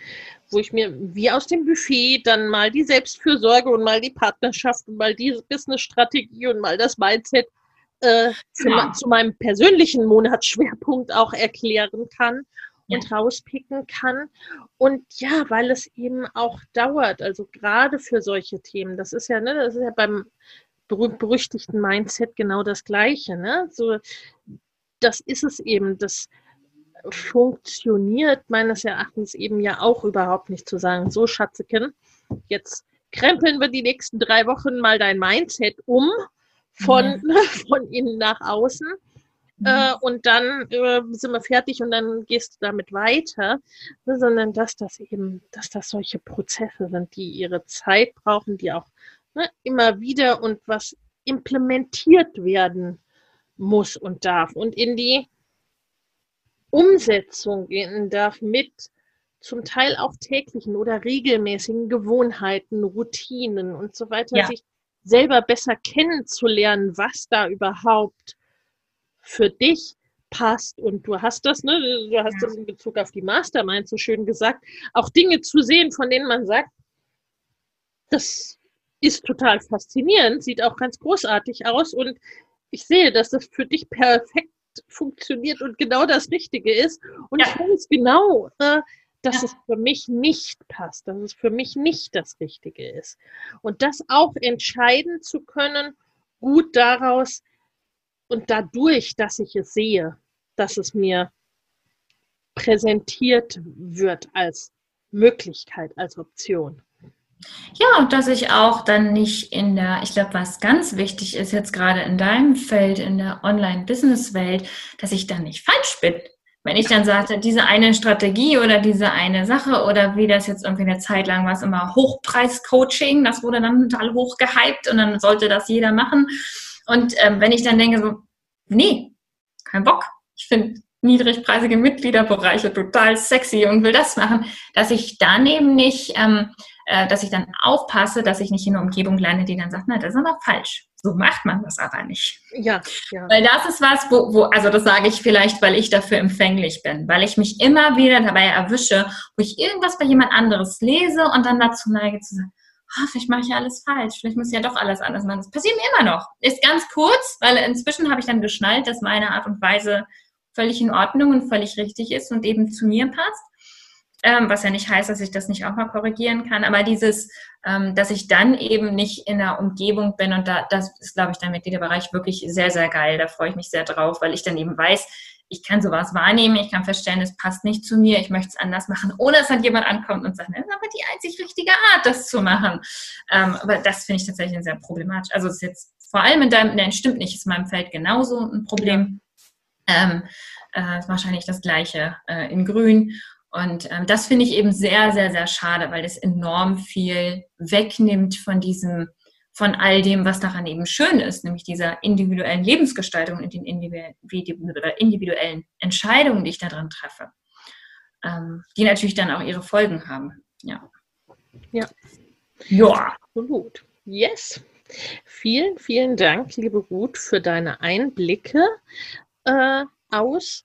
[SPEAKER 1] wo ich mir wie aus dem Buffet dann mal die Selbstfürsorge und mal die Partnerschaft und mal die Businessstrategie und mal das Mindset äh, ja. zu meinem persönlichen Monatsschwerpunkt auch erklären kann und ja. rauspicken kann. Und ja, weil es eben auch dauert, also gerade für solche Themen, das ist ja, ne, das ist ja beim berühmt-berüchtigten Mindset genau das Gleiche. Ne? So, das ist es eben, das funktioniert meines Erachtens eben ja auch überhaupt nicht zu sagen, so Schatzeken, jetzt krempeln wir die nächsten drei Wochen mal dein Mindset um von, mhm. von innen nach außen. Mhm. Äh, und dann äh, sind wir fertig und dann gehst du damit weiter, ne, sondern dass das eben, dass das solche Prozesse sind, die ihre Zeit brauchen, die auch ne, immer wieder und was implementiert werden muss und darf und in die Umsetzung gehen darf mit zum Teil auch täglichen oder regelmäßigen Gewohnheiten, Routinen und so weiter, ja. sich selber besser kennenzulernen, was da überhaupt für dich passt. Und du hast das, ne, du hast ja. das in Bezug auf die Mastermind so schön gesagt, auch Dinge zu sehen, von denen man sagt, das ist total faszinierend, sieht auch ganz großartig aus und ich sehe, dass das für dich perfekt funktioniert und genau das Richtige ist. Und ja. ich weiß genau, äh, dass ja. es für mich nicht passt, dass es für mich nicht das Richtige ist. Und das auch entscheiden zu können, gut daraus und dadurch, dass ich es sehe, dass es mir präsentiert wird als Möglichkeit, als Option.
[SPEAKER 2] Ja, und dass ich auch dann nicht in der, ich glaube, was ganz wichtig ist jetzt gerade in deinem Feld, in der Online-Business-Welt, dass ich dann nicht falsch bin. Wenn ich dann sagte, diese eine Strategie oder diese eine Sache oder wie das jetzt irgendwie eine Zeit lang war, es immer Hochpreis-Coaching, das wurde dann total hoch gehypt und dann sollte das jeder machen. Und ähm, wenn ich dann denke so, nee, kein Bock. Ich finde niedrigpreisige Mitgliederbereiche total sexy und will das machen, dass ich daneben nicht ähm, äh, dass ich dann aufpasse, dass ich nicht in einer Umgebung lande, die dann sagt, na, das ist aber falsch. So macht man das aber nicht.
[SPEAKER 1] Ja, ja.
[SPEAKER 2] Weil das ist was, wo, wo, also das sage ich vielleicht, weil ich dafür empfänglich bin, weil ich mich immer wieder dabei erwische, wo ich irgendwas bei jemand anderes lese und dann dazu neige zu sagen, oh, vielleicht mache ich ja alles falsch, vielleicht muss ich ja doch alles anders machen. Das passiert mir immer noch. Ist ganz kurz, weil inzwischen habe ich dann geschnallt, dass meine Art und Weise völlig in Ordnung und völlig richtig ist und eben zu mir passt. ähm, was ja nicht heißt, dass ich das nicht auch mal korrigieren kann, aber dieses, ähm, dass ich dann eben nicht in der Umgebung bin und da, das ist, glaube ich, der Mitgliederbereich wirklich sehr, sehr geil. Da freue ich mich sehr drauf, weil ich dann eben weiß, ich kann sowas wahrnehmen, ich kann feststellen, es passt nicht zu mir, ich möchte es anders machen, ohne dass dann jemand ankommt und sagt, das ist aber die einzig richtige Art, das zu machen. Ähm, aber das finde ich tatsächlich sehr problematisch. Also es ist jetzt vor allem in deinem, nein, stimmt nicht, ist in meinem Feld genauso ein Problem. Ja. Ähm, äh, wahrscheinlich das gleiche äh, in Grün. Und ähm, das finde ich eben sehr, sehr, sehr schade, weil das enorm viel wegnimmt von diesem, von all dem, was daran eben schön ist, nämlich dieser individuellen Lebensgestaltung und den individuellen Entscheidungen, die ich da dran treffe, ähm, die natürlich dann auch ihre Folgen haben. Ja.
[SPEAKER 1] Ja. Ja. Absolut. Yes. Vielen, vielen Dank, liebe Ruth, für deine Einblicke äh, aus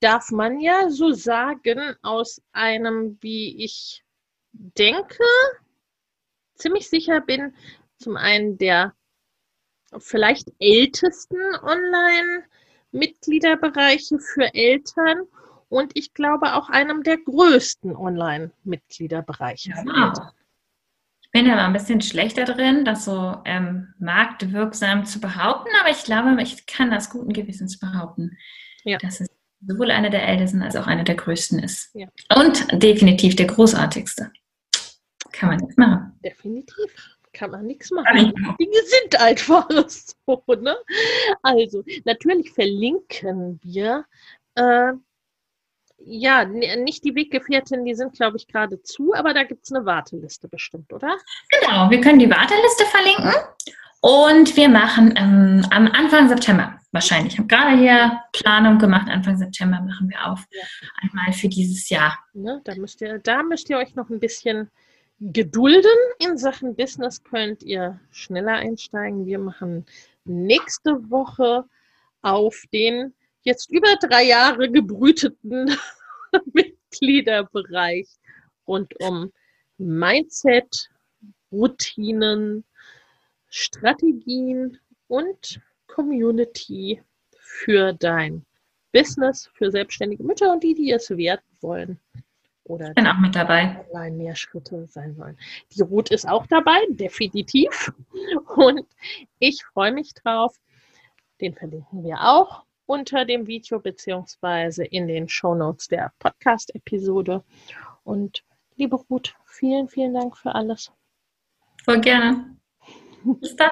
[SPEAKER 1] darf man ja so sagen, aus einem, wie ich denke, ziemlich sicher bin, zum einen der vielleicht ältesten Online-Mitgliederbereiche für Eltern und ich glaube auch einem der größten Online-Mitgliederbereiche.
[SPEAKER 2] Ja. Ich bin aber ein bisschen schlechter drin, das so ähm, marktwirksam zu behaupten, aber ich glaube, ich kann das guten Gewissens behaupten, ja. dass es sowohl einer der ältesten als auch einer der größten ist. Ja. Und definitiv der großartigste. Kann man nichts machen.
[SPEAKER 1] Definitiv. Kann man nichts machen. Die Dinge sind einfach so. Ne? Also, natürlich verlinken wir. Äh, ja, nicht die Weggefährten, die sind, glaube ich, gerade zu, aber da gibt es eine Warteliste bestimmt, oder?
[SPEAKER 2] Genau, wir können die Warteliste verlinken und wir machen ähm, am Anfang September wahrscheinlich. Ich habe gerade hier Planung gemacht. Anfang September machen wir auf. Ja. Einmal für dieses Jahr.
[SPEAKER 1] Ne, da, müsst ihr, da müsst ihr euch noch ein bisschen gedulden. In Sachen Business könnt ihr schneller einsteigen. Wir machen nächste Woche auf den jetzt über drei Jahre gebrüteten Mitgliederbereich rund um Mindset, Routinen, Strategien und Community für dein Business, für selbstständige Mütter und die, die es werden wollen.
[SPEAKER 2] Oder ich bin auch mit dabei.
[SPEAKER 1] Online mehr Schritte sein wollen. Die Ruth ist auch dabei, definitiv. Und ich freue mich drauf. Den verlinken wir auch unter dem Video beziehungsweise in den Shownotes der Podcast-Episode. Und liebe Ruth, vielen, vielen Dank für alles.
[SPEAKER 2] Voll gerne. Bis dann.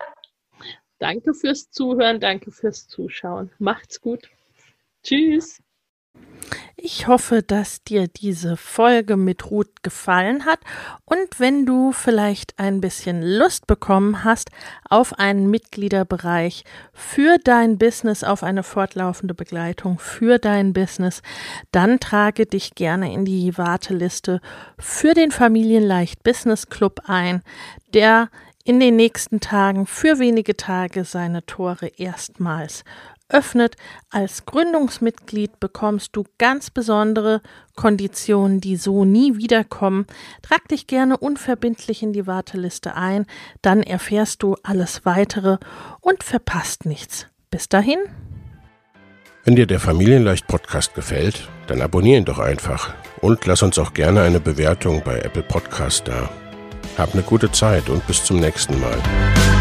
[SPEAKER 1] Danke fürs Zuhören, danke fürs Zuschauen. Macht's gut. Tschüss. Ich hoffe, dass dir diese Folge mit Ruth gefallen hat. Und wenn du vielleicht ein bisschen Lust bekommen hast auf einen Mitgliederbereich für dein Business, auf eine fortlaufende Begleitung für dein Business, dann trage dich gerne in die Warteliste für den Familienleicht Business Club ein, der in den nächsten Tagen für wenige Tage seine Tore erstmals öffnet. Als Gründungsmitglied bekommst du ganz besondere Konditionen, die so nie wiederkommen. Trag dich gerne unverbindlich in die Warteliste ein, dann erfährst du alles weitere und verpasst nichts. Bis dahin.
[SPEAKER 3] Wenn dir der Familienleicht Podcast gefällt, dann abonnier ihn doch einfach und lass uns auch gerne eine Bewertung bei Apple Podcast da. Hab eine gute Zeit und bis zum nächsten Mal.